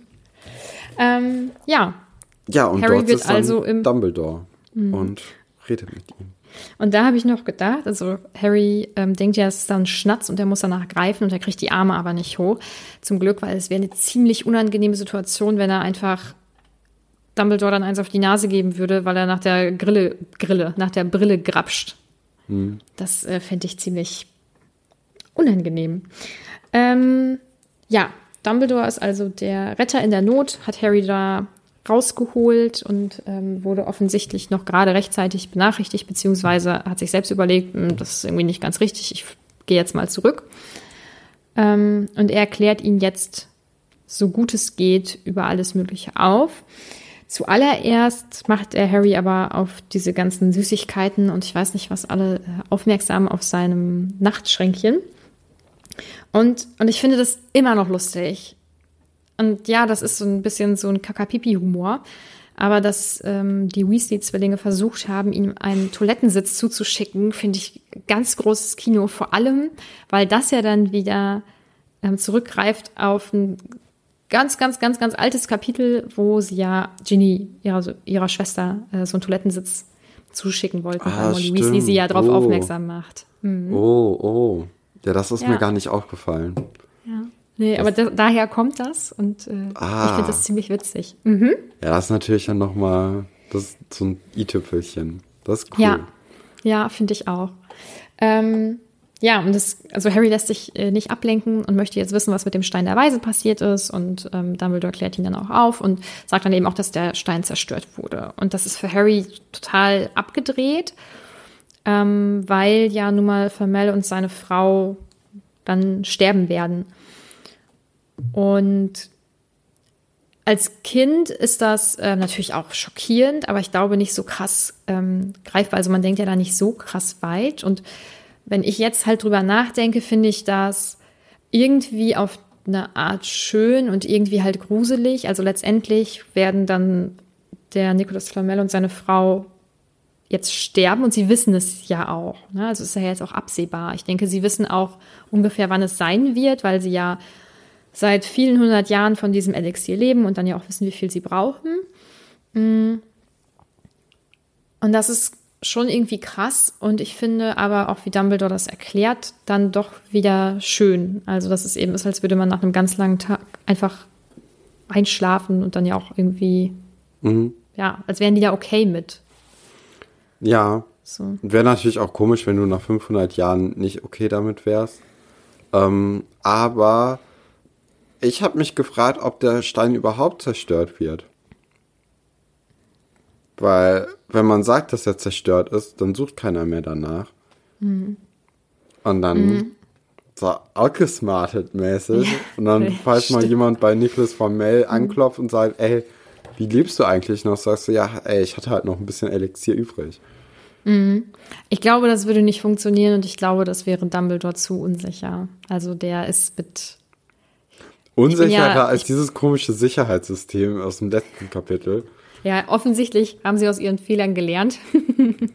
Ähm, ja. Ja, und Harry dort wird ist also im Dumbledore mhm. und redet mit ihm. Und da habe ich noch gedacht, also Harry ähm, denkt ja, es ist dann Schnatz und er muss danach greifen und er kriegt die Arme aber nicht hoch. Zum Glück, weil es wäre eine ziemlich unangenehme Situation, wenn er einfach Dumbledore dann eins auf die Nase geben würde, weil er nach der Grille, Grille, nach der Brille grapscht. Hm. Das äh, fände ich ziemlich unangenehm. Ähm, ja, Dumbledore ist also der Retter in der Not, hat Harry da rausgeholt und ähm, wurde offensichtlich noch gerade rechtzeitig benachrichtigt, beziehungsweise hat sich selbst überlegt, hm, das ist irgendwie nicht ganz richtig, ich gehe jetzt mal zurück. Ähm, und er erklärt ihn jetzt, so gut es geht, über alles Mögliche auf. Zuallererst macht er Harry aber auf diese ganzen Süßigkeiten und ich weiß nicht was alle äh, aufmerksam auf seinem Nachtschränkchen. Und, und ich finde das immer noch lustig. Und ja, das ist so ein bisschen so ein Kakapipi-Humor. Aber dass ähm, die Weasley-Zwillinge versucht haben, ihm einen Toilettensitz zuzuschicken, finde ich ganz großes Kino. Vor allem, weil das ja dann wieder ähm, zurückgreift auf ein ganz, ganz, ganz, ganz altes Kapitel, wo sie ja Ginny, ihrer, ihrer Schwester, äh, so einen Toilettensitz zuschicken wollten, ah, weil Molly stimmt. Weasley sie ja darauf oh. aufmerksam macht. Mhm. Oh, oh. Ja, das ist ja. mir gar nicht aufgefallen. Ja. Nee, aber da, daher kommt das und äh, ah. ich finde das ziemlich witzig. Mhm. Ja, das ist natürlich dann nochmal das so ein i-Tüpfelchen. Das ist cool. Ja, ja finde ich auch. Ähm, ja, und das, also Harry lässt sich äh, nicht ablenken und möchte jetzt wissen, was mit dem Stein der Weise passiert ist. Und ähm, Dumbledore klärt ihn dann auch auf und sagt dann eben auch, dass der Stein zerstört wurde. Und das ist für Harry total abgedreht, ähm, weil ja nun mal Vermel und seine Frau dann sterben werden. Und als Kind ist das äh, natürlich auch schockierend, aber ich glaube nicht so krass ähm, greifbar. Also man denkt ja da nicht so krass weit. Und wenn ich jetzt halt drüber nachdenke, finde ich das irgendwie auf eine Art schön und irgendwie halt gruselig. Also letztendlich werden dann der Nicolas Flamel und seine Frau jetzt sterben und sie wissen es ja auch. Ne? Also ist ja jetzt auch absehbar. Ich denke, sie wissen auch ungefähr, wann es sein wird, weil sie ja seit vielen hundert Jahren von diesem Elixier leben und dann ja auch wissen, wie viel sie brauchen. Mm. Und das ist schon irgendwie krass und ich finde aber auch, wie Dumbledore das erklärt, dann doch wieder schön. Also, dass es eben ist, als würde man nach einem ganz langen Tag einfach einschlafen und dann ja auch irgendwie, mhm. ja, als wären die da okay mit. Ja. So. Wäre natürlich auch komisch, wenn du nach 500 Jahren nicht okay damit wärst. Ähm, aber ich habe mich gefragt, ob der Stein überhaupt zerstört wird. Weil, wenn man sagt, dass er zerstört ist, dann sucht keiner mehr danach. Mhm. Und dann mhm. so outgesmartet mäßig. Ja, und dann, falls mal jemand bei Nicholas Formell mhm. anklopft und sagt, ey, wie lebst du eigentlich noch? Sagst du, ja, ey, ich hatte halt noch ein bisschen Elixier übrig. Mhm. Ich glaube, das würde nicht funktionieren und ich glaube, das wäre Dumbledore zu unsicher. Also der ist mit Unsicherer ja, als dieses komische Sicherheitssystem aus dem letzten Kapitel. Ja, offensichtlich haben sie aus ihren Fehlern gelernt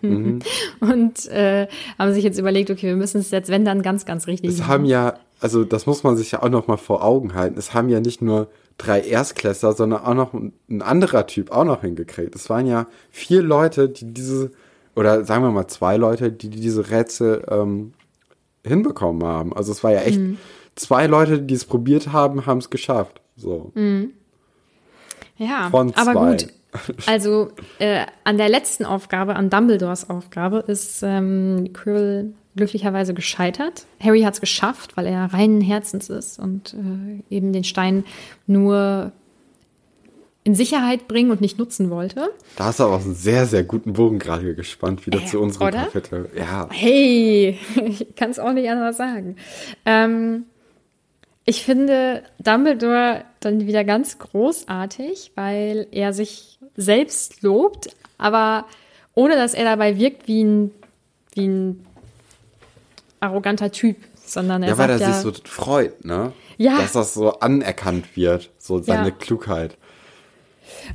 mhm. und äh, haben sich jetzt überlegt, okay, wir müssen es jetzt, wenn dann, ganz, ganz richtig Es haben ja, also das muss man sich ja auch noch mal vor Augen halten. Es haben ja nicht nur drei Erstklässler, sondern auch noch ein anderer Typ auch noch hingekriegt. Es waren ja vier Leute, die diese, oder sagen wir mal zwei Leute, die diese Rätsel ähm, hinbekommen haben. Also es war ja echt mhm zwei Leute, die es probiert haben, haben es geschafft. So. Mhm. Ja, Von zwei. aber gut. Also äh, an der letzten Aufgabe, an Dumbledores Aufgabe, ist ähm, Quirrell glücklicherweise gescheitert. Harry hat es geschafft, weil er reinen Herzens ist und äh, eben den Stein nur in Sicherheit bringen und nicht nutzen wollte. Da hast du aber auch einen sehr, sehr guten Bogen gerade gespannt, wieder Äh, zu unserem? Kapitel. Ja. Hey, ich kann es auch nicht anders sagen. Ähm, ich finde Dumbledore dann wieder ganz großartig, weil er sich selbst lobt, aber ohne dass er dabei wirkt wie ein, wie ein arroganter Typ, sondern er Ja, weil er sagt sich ja, so freut, ne? Ja. Dass das so anerkannt wird, so seine Ja. Klugheit.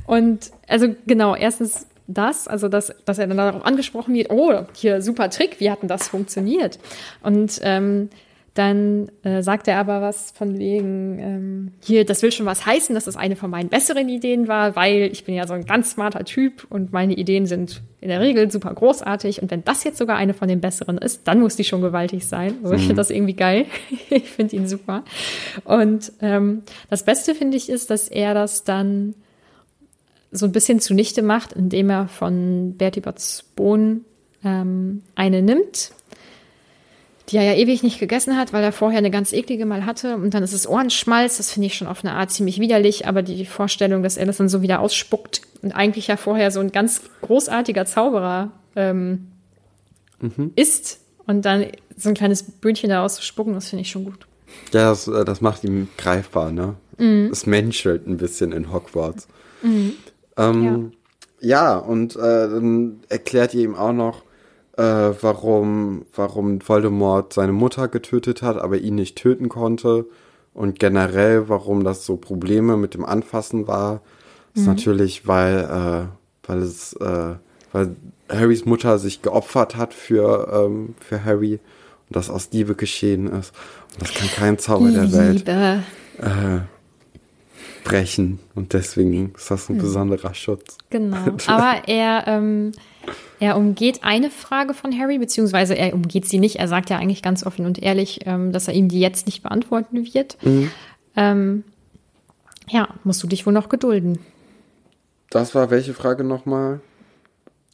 Und also genau, erstens das, also dass, dass er dann darauf angesprochen wird, oh, hier super Trick, wie hat denn das funktioniert? Und ähm, dann äh, sagt er aber was von wegen, ähm, hier, das will schon was heißen, dass das eine von meinen besseren Ideen war, weil ich bin ja so ein ganz smarter Typ und meine Ideen sind in der Regel super großartig. Und wenn das jetzt sogar eine von den besseren ist, dann muss die schon gewaltig sein. Also ich finde das irgendwie geil. ich finde ihn super. Und ähm, das Beste finde ich ist, dass er das dann so ein bisschen zunichte macht, indem er von Bertie Botts Bohnen ähm, eine nimmt, die er ja ewig nicht gegessen hat, weil er vorher eine ganz eklige mal hatte. Und dann ist es Ohrenschmalz. Das finde ich schon auf eine Art ziemlich widerlich. Aber die Vorstellung, dass er das dann so wieder ausspuckt und eigentlich ja vorher so ein ganz großartiger Zauberer ähm, ist und dann so ein kleines Böhnchen da auszuspucken, das finde ich schon gut. Ja, das, äh, das macht ihn greifbar, ne? Mhm. Es menschelt ein bisschen in Hogwarts. Ähm, ja. und äh, dann erklärt ihr ihm auch noch, äh, warum, warum Voldemort seine Mutter getötet hat, aber ihn nicht töten konnte. Und generell, warum das so Probleme mit dem Anfassen war. Ist natürlich, weil, äh, weil es, äh, weil Harrys Mutter sich geopfert hat für, ähm, für Harry und das aus Liebe geschehen ist. Und das kann kein Zauber der Welt Liebe. Brechen. Und deswegen ist das ein besonderer Schutz. Genau. Aber er, ähm, er umgeht eine Frage von Harry, beziehungsweise er umgeht sie nicht. Er sagt ja eigentlich ganz offen und ehrlich, ähm, dass er ihm die jetzt nicht beantworten wird. Ähm, ja, musst du dich wohl noch gedulden. Das war welche Frage nochmal?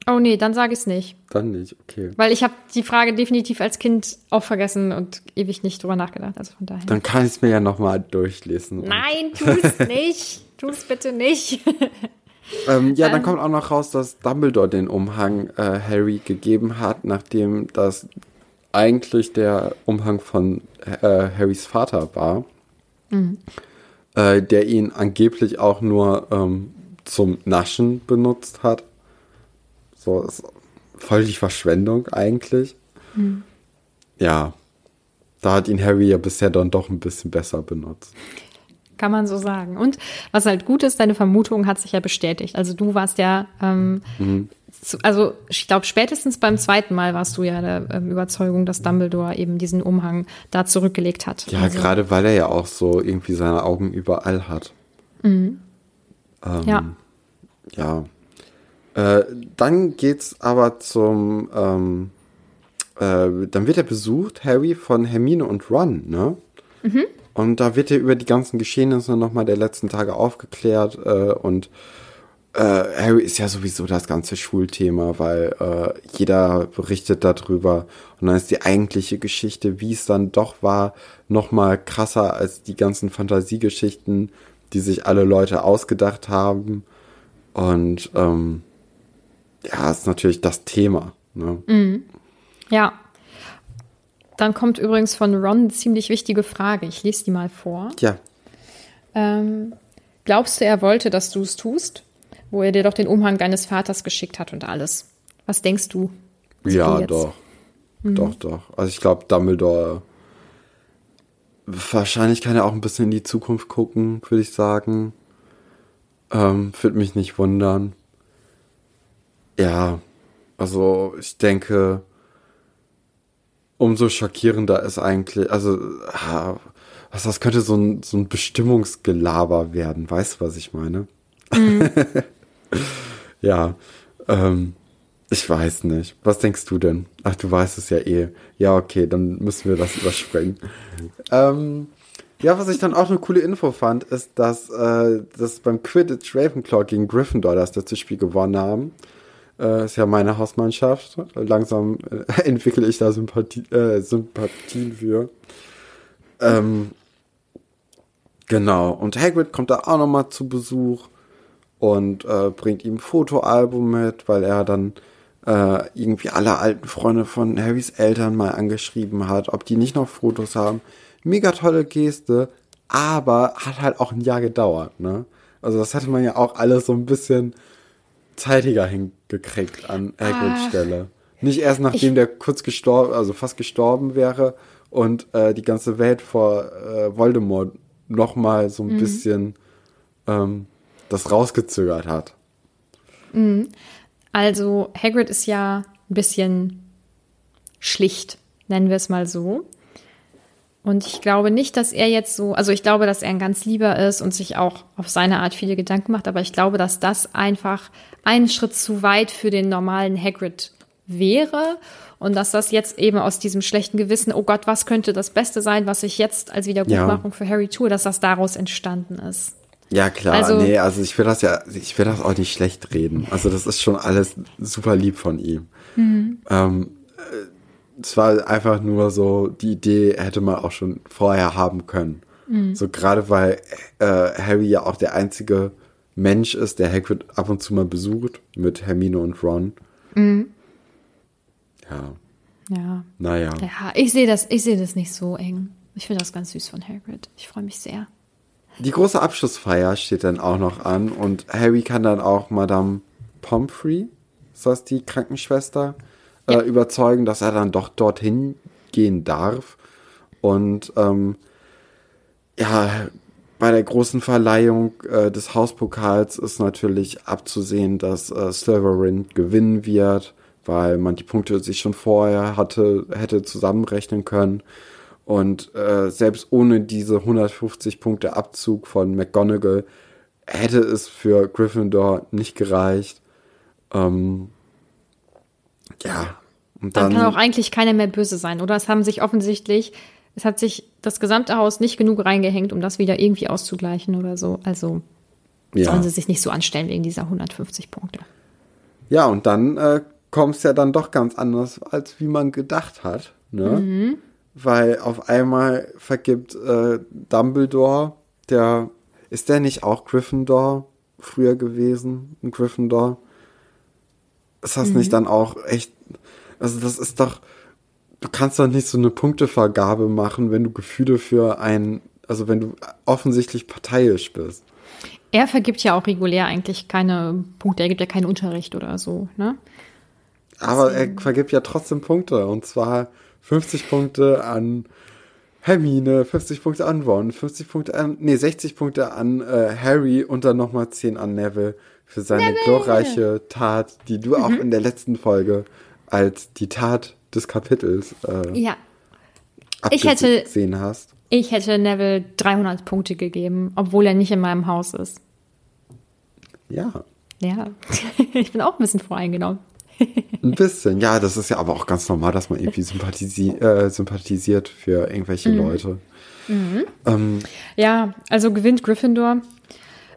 Oh nee, dann sage ich es nicht. Dann nicht, okay. Weil ich habe die Frage definitiv als Kind auch vergessen und ewig nicht drüber nachgedacht. Also von daher. Dann kann ich es mir ja nochmal durchlesen. Nein, tu's nicht. Tu's bitte nicht. Ähm, ja, dann kommt auch noch raus, dass Dumbledore den Umhang äh, Harry gegeben hat, nachdem das eigentlich der Umhang von äh, Harrys Vater war, äh, der ihn angeblich auch nur ähm, zum Naschen benutzt hat. So ist voll die Verschwendung eigentlich. Ja, da hat ihn Harry ja bisher dann doch ein bisschen besser benutzt. Kann man so sagen. Und was halt gut ist, deine Vermutung hat sich ja bestätigt. Also du warst ja, ähm, zu, also ich glaube, spätestens beim zweiten Mal warst du ja der ähm, Überzeugung, dass Dumbledore eben diesen Umhang da zurückgelegt hat. Ja, also, gerade weil er ja auch so irgendwie seine Augen überall hat. Ähm, Ja, Ja. Äh, dann geht's aber zum, ähm, äh, dann wird er besucht, Harry, von Hermine und Ron, ne? Und da wird er über die ganzen Geschehnisse nochmal der letzten Tage aufgeklärt äh, und äh, Harry ist ja sowieso das ganze Schulthema, weil äh, jeder berichtet darüber und dann ist die eigentliche Geschichte, wie es dann doch war, nochmal krasser als die ganzen Fantasiegeschichten, die sich alle Leute ausgedacht haben. Und ähm, ja, ist natürlich das Thema. Ne? ja. Dann kommt übrigens von Ron eine ziemlich wichtige Frage. Ich lese die mal vor. Ja, Ähm, glaubst du, er wollte, dass du es tust? Wo er dir doch den Umhang deines Vaters geschickt hat und alles. Was denkst du? zu ja, doch. Doch, doch. Also ich glaube, Dumbledore wahrscheinlich kann er auch ein bisschen in die Zukunft gucken, würde ich sagen. Ähm, würde mich nicht wundern. Ja, also ich denke, umso schockierender ist eigentlich, also ah, was das könnte so ein, so ein Bestimmungsgelaber werden, weißt du, was ich meine? ja, ähm, ich weiß nicht. Was denkst du denn? Ach, du weißt es ja eh. Ja, okay, dann müssen wir das überspringen. ähm, ja, was ich dann auch eine coole Info fand, ist, dass, äh, dass beim Quidditch Ravenclaw gegen Gryffindor das letzte Spiel gewonnen haben. Äh, ist ja meine Hausmannschaft. Langsam äh, entwickle ich da Sympathie, äh, Sympathien für. Ähm, genau. Und Hagrid kommt da auch nochmal zu Besuch und äh, bringt ihm ein Fotoalbum mit, weil er dann äh, irgendwie alle alten Freunde von Harrys Eltern mal angeschrieben hat, ob die nicht noch Fotos haben. Mega tolle Geste, aber hat halt auch ein Jahr gedauert, ne? Also das hätte man ja auch alles so ein bisschen zeitiger hingekriegt an Hagrids Stelle. Nicht erst nachdem Ich- der kurz gestorben, also fast gestorben wäre und äh, die ganze Welt vor äh, Voldemort noch mal so ein bisschen ähm, das rausgezögert hat. Also Hagrid ist ja ein bisschen schlicht, nennen wir es mal so. Und ich glaube nicht, dass er jetzt so, also ich glaube, dass er ein ganz lieber ist und sich auch auf seine Art viele Gedanken macht, aber ich glaube, dass das einfach einen Schritt zu weit für den normalen Hagrid wäre und dass das jetzt eben aus diesem schlechten Gewissen, oh Gott, was könnte das Beste sein, was ich jetzt als Wiedergutmachung für Harry tue, dass das daraus entstanden ist. Ja, klar, Also- nee, also ich will das ja, ich will das auch nicht schlecht reden. Also das ist schon alles super lieb von ihm. Ähm, äh, es war einfach nur so, die Idee hätte man auch schon vorher haben können. So gerade weil äh, Harry ja auch der einzige Mensch ist, der Hagrid ab und zu mal besucht mit Hermine und Ron. Ja, Ja. naja. Ja, ich sehe das, ich sehe das nicht so eng. Ich finde das ganz süß von Hagrid. Ich freue mich sehr. Die große Abschlussfeier steht dann auch noch an und Harry kann dann auch Madame Pomfrey, ist das die Krankenschwester, Ja. äh, überzeugen, dass er dann doch dorthin gehen darf. Und ähm, ja, bei der großen Verleihung äh, des Hauspokals ist natürlich abzusehen, dass äh, Slytherin gewinnen wird, weil man die Punkte sich schon vorher hatte, hätte zusammenrechnen können. Und äh, selbst ohne diese 150 Punkte Abzug von McGonagall hätte es für Gryffindor nicht gereicht. Ähm, ja, und Dann dann, kann auch eigentlich keiner mehr böse sein, oder? Es haben sich offensichtlich, es hat sich das gesamte Haus nicht genug reingehängt, um das wieder irgendwie auszugleichen oder so. Also ja. sollen sie sich nicht so anstellen wegen dieser 150 Punkte. Ja, und dann äh, kommt es ja dann doch ganz anders, als wie man gedacht hat. Ne? Weil auf einmal vergibt äh, Dumbledore, der, ist der nicht auch Gryffindor früher gewesen, ein Gryffindor? Ist das nicht dann auch echt, also das ist doch, du kannst doch nicht so eine Punktevergabe machen, wenn du Gefühle für einen, also wenn du offensichtlich parteiisch bist. Er vergibt ja auch regulär eigentlich keine Punkte, er gibt ja keinen Unterricht oder so, ne? Aber er vergibt ja trotzdem Punkte. Und zwar 50 Punkte an Hermine, 50 Punkte an Ron, 50 Punkte an, nee, 60 Punkte an äh, Harry und dann nochmal 10 an Neville für seine glorreiche Tat, die du auch in der letzten Folge als die Tat des Kapitels äh, Ja. Ich hätte- gesehen hast. Ich hätte Neville 300 Punkte gegeben, obwohl er nicht in meinem Haus ist. Ja, Ja, ich bin auch ein bisschen voreingenommen. ein bisschen. Ja, das ist ja aber auch ganz normal, dass man irgendwie sympathisi äh, sympathisiert für irgendwelche Mhm. Leute. Ähm, Ja, also gewinnt Gryffindor.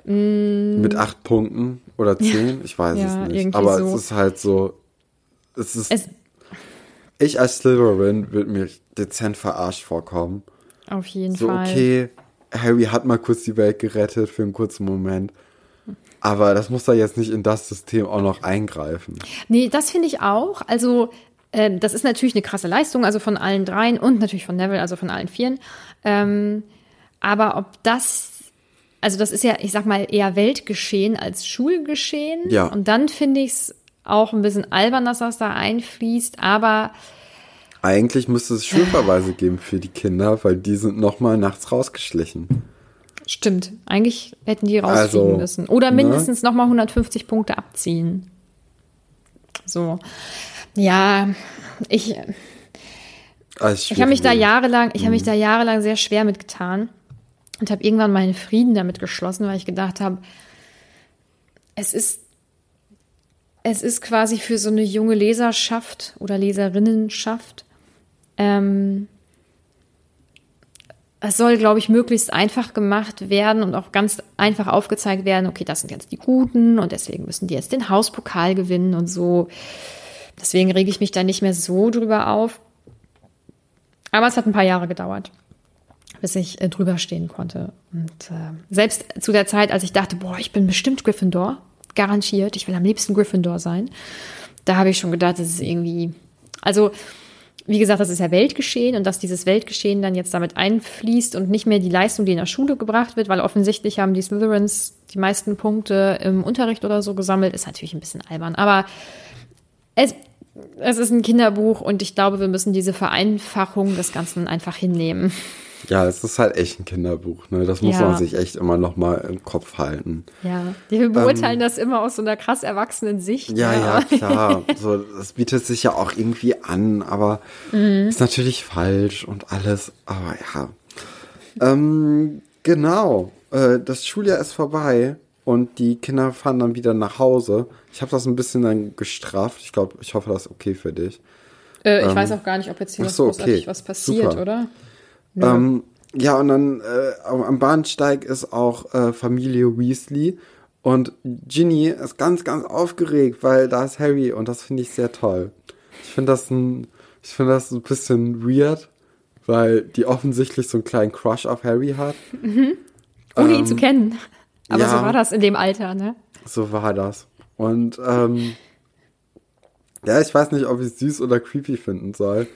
Mit acht Punkten oder zehn, ich weiß Ja, es nicht. Aber so. es ist halt so, es ist, Es, ich als Slytherin würde mir dezent verarscht vorkommen. auf jeden So, Fall. okay, Harry hat mal kurz die Welt gerettet für einen kurzen Moment. Aber das muss da jetzt nicht in das System auch noch eingreifen. Nee, das finde ich auch. Also, ähm, das ist natürlich eine krasse Leistung, also von allen dreien und natürlich von Neville, also von allen vieren. Ähm, aber ob das, also das ist ja, ich sag mal, eher Weltgeschehen als Schulgeschehen. Ja. Und dann finde ich es auch ein bisschen albern, dass das da einfließt. Aber Eigentlich müsste es Schulverweise geben für die Kinder, weil die sind nochmal nachts rausgeschlichen. stimmt, eigentlich hätten die rausfliegen Also, müssen. Oder ne? mindestens noch nochmal 150 Punkte abziehen. So. Ja, ich, Also Ich habe mich da jahrelang, ich habe Mhm. mich da jahrelang sehr schwer mitgetan und habe irgendwann meinen Frieden damit geschlossen, weil ich gedacht habe, es ist es ist quasi für so eine junge Leserschaft oder Leserinnenschaft ähm, es soll, glaube ich, möglichst einfach gemacht werden und auch ganz einfach aufgezeigt werden, okay, das sind jetzt die Guten und deswegen müssen die jetzt den Hauspokal gewinnen und so. Deswegen rege ich mich da nicht mehr so drüber auf. Aber es hat ein paar Jahre gedauert, bis ich äh, drüber stehen konnte. Und äh, selbst zu der Zeit, als ich dachte, boah, ich bin bestimmt Gryffindor, garantiert, ich will am liebsten Gryffindor sein, da habe ich schon gedacht, das ist irgendwie, also wie gesagt, das ist ja Weltgeschehen und dass dieses Weltgeschehen dann jetzt damit einfließt und nicht mehr die Leistung, die in der Schule gebracht wird, weil offensichtlich haben die Slytherins die meisten Punkte im Unterricht oder so gesammelt, ist natürlich ein bisschen albern. Aber es, es ist ein Kinderbuch und ich glaube, wir müssen diese Vereinfachung des Ganzen einfach hinnehmen. Ja, es ist halt echt ein Kinderbuch, ne? Das muss Ja. man sich echt immer noch mal im Kopf halten. Ja, wir beurteilen das immer aus so einer krass erwachsenen Sicht. Ähm. Ja, ja, klar. So, das bietet sich ja auch irgendwie an, aber ist natürlich falsch und alles. Aber ja. Ähm, genau. Äh, das Schuljahr ist vorbei und die Kinder fahren dann wieder nach Hause. Ich habe das ein bisschen dann gestraft. Ich glaube, ich hoffe, das ist okay für dich. Äh, ich weiß auch gar nicht, ob jetzt hier noch so, okay. was passiert, Super. oder? Ähm, ja, und dann äh, am Bahnsteig ist auch äh, Familie Weasley. Und Ginny ist ganz, ganz aufgeregt, weil da ist Harry und das finde ich sehr toll. Ich finde das ein, ich finde das ein bisschen weird, weil die offensichtlich so einen kleinen Crush auf Harry hat. Ohne ihn zu kennen. Aber Ähm, ja. so war das in dem Alter, ne? So war das. Und ähm, ja, ich weiß nicht, ob ich es süß oder creepy finden soll.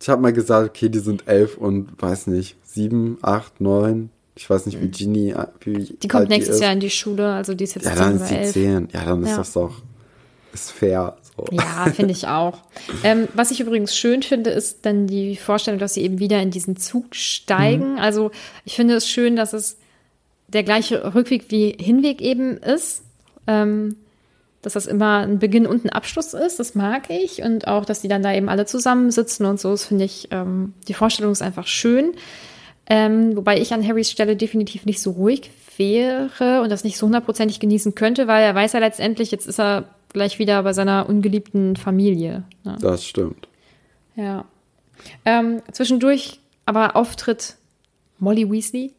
Ich habe mal gesagt, okay, die sind elf und weiß nicht, sieben, acht, neun. Ich weiß nicht, wie Ginny, äh, wie Mhm. Die kommt nächstes ist. Jahr in die Schule, also die ist jetzt Ja, 10 dann ist sie 11. zehn. Ja, dann ist Ja. das doch ist fair. So. Ja, finde ich auch. Ähm, was ich übrigens schön finde, ist dann die Vorstellung, dass sie eben wieder in diesen Zug steigen. Also ich finde es schön, dass es der gleiche Rückweg wie Hinweg eben ist. Ähm, dass das immer ein Beginn und ein Abschluss ist, das mag ich. Und auch, dass die dann da eben alle zusammensitzen und so, das finde ich, ähm, die Vorstellung ist einfach schön. Ähm, wobei ich an Harrys Stelle definitiv nicht so ruhig wäre und das nicht so hundertprozentig genießen könnte, weil er weiß ja letztendlich, jetzt ist er gleich wieder bei seiner ungeliebten Familie. Ne? Das stimmt. Ja. Ähm, zwischendurch aber Auftritt Molly Weasley,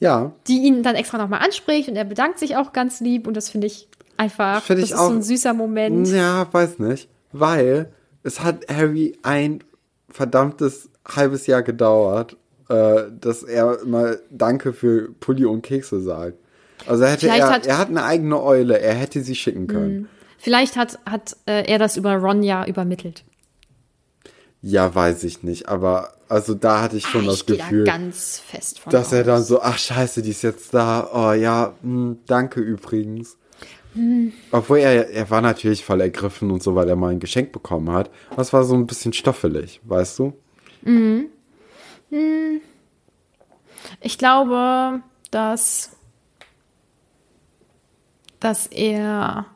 Ja, die ihn dann extra nochmal anspricht und er bedankt sich auch ganz lieb und das finde ich einfach, Finde das ich ist so auch- ein süßer Moment. ja, weiß nicht. Weil es hat Harry ein verdammtes halbes Jahr gedauert, äh, dass er mal Danke für Pulli und Kekse sagt. Also hätte Vielleicht er, hat- er hat eine eigene Eule, er hätte sie schicken können. Vielleicht hat, hat äh, er das über Ron ja übermittelt. Ja, weiß ich nicht, aber also da hatte ich schon Ah, das ich Gefühl, da ganz fest von dass er aus. dann so, ach scheiße, die ist jetzt da. Oh ja, hm, danke übrigens. Obwohl er, er war natürlich voll ergriffen und so, weil er mal ein Geschenk bekommen hat. Das war so ein bisschen stoffelig, weißt du? Ich glaube, dass, dass er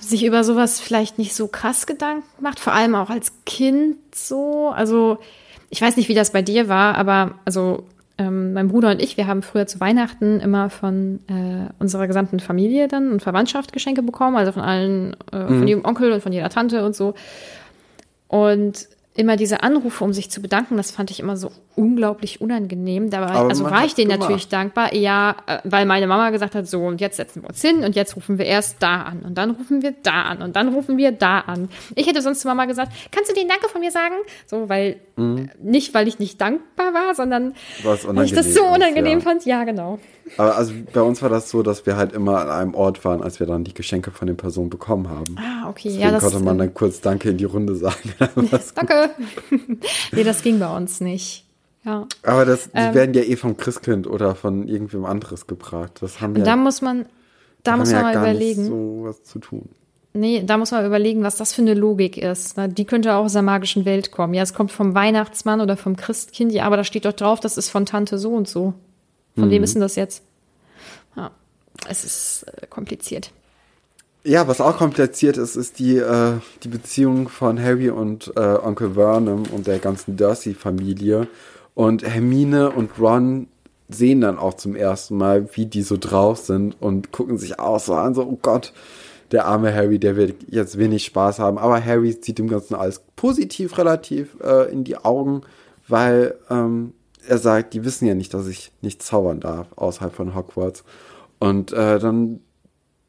sich über sowas vielleicht nicht so krass Gedanken macht, vor allem auch als Kind so. Also ich weiß nicht, wie das bei dir war, aber also ähm, mein Bruder und ich, wir haben früher zu Weihnachten immer von äh, unserer gesamten Familie dann und Verwandtschaft Geschenke bekommen, also von allen, äh, von jedem Onkel und von jeder Tante und so. Und immer diese Anrufe, um sich zu bedanken, das fand ich immer so unglaublich unangenehm. Da war, Aber also war ich denen gemacht. natürlich dankbar, ja, äh, weil meine Mama gesagt hat, so, und jetzt setzen wir uns hin und jetzt rufen wir erst da an und dann rufen wir da an und dann rufen wir da an. Ich hätte sonst zu Mama gesagt, kannst du denen Danke von mir sagen? So, weil, Mhm. äh, nicht weil ich nicht dankbar war, sondern weil ich das unangenehm so ist, unangenehm ja. fand. Ja, genau. Aber also bei uns war das so, dass wir halt immer an einem Ort waren, als wir dann die Geschenke von den Personen bekommen haben. Ah, okay. Deswegen ja, das, konnte man dann kurz Danke in die Runde sagen. Danke. nee, das ging bei uns nicht. Ja. Aber das, die Ähm. werden ja eh vom Christkind oder von irgendwem anderes gebracht. Das haben Und ja, da muss man, da muss ja man mal gar überlegen. Nicht so was zu tun. Nee, da muss man überlegen, was das für eine Logik ist. ne? Die könnte auch aus der magischen Welt kommen. Ja, es kommt vom Weihnachtsmann oder vom Christkind, ja, aber da steht doch drauf, das ist von Tante so und so. Von Mhm. wem ist denn das jetzt? Ja, es ist äh, kompliziert. Ja, was auch kompliziert ist, ist die, äh, die Beziehung von Harry und äh, Onkel Vernon und der ganzen Dursley-Familie. Und Hermine und Ron sehen dann auch zum ersten Mal, wie die so drauf sind und gucken sich auch so an, so, oh Gott, der arme Harry, der wird jetzt wenig Spaß haben. Aber Harry sieht dem Ganzen alles positiv relativ äh, in die Augen, weil ähm, er sagt, die wissen ja nicht, dass ich nicht zaubern darf außerhalb von Hogwarts. Und äh, dann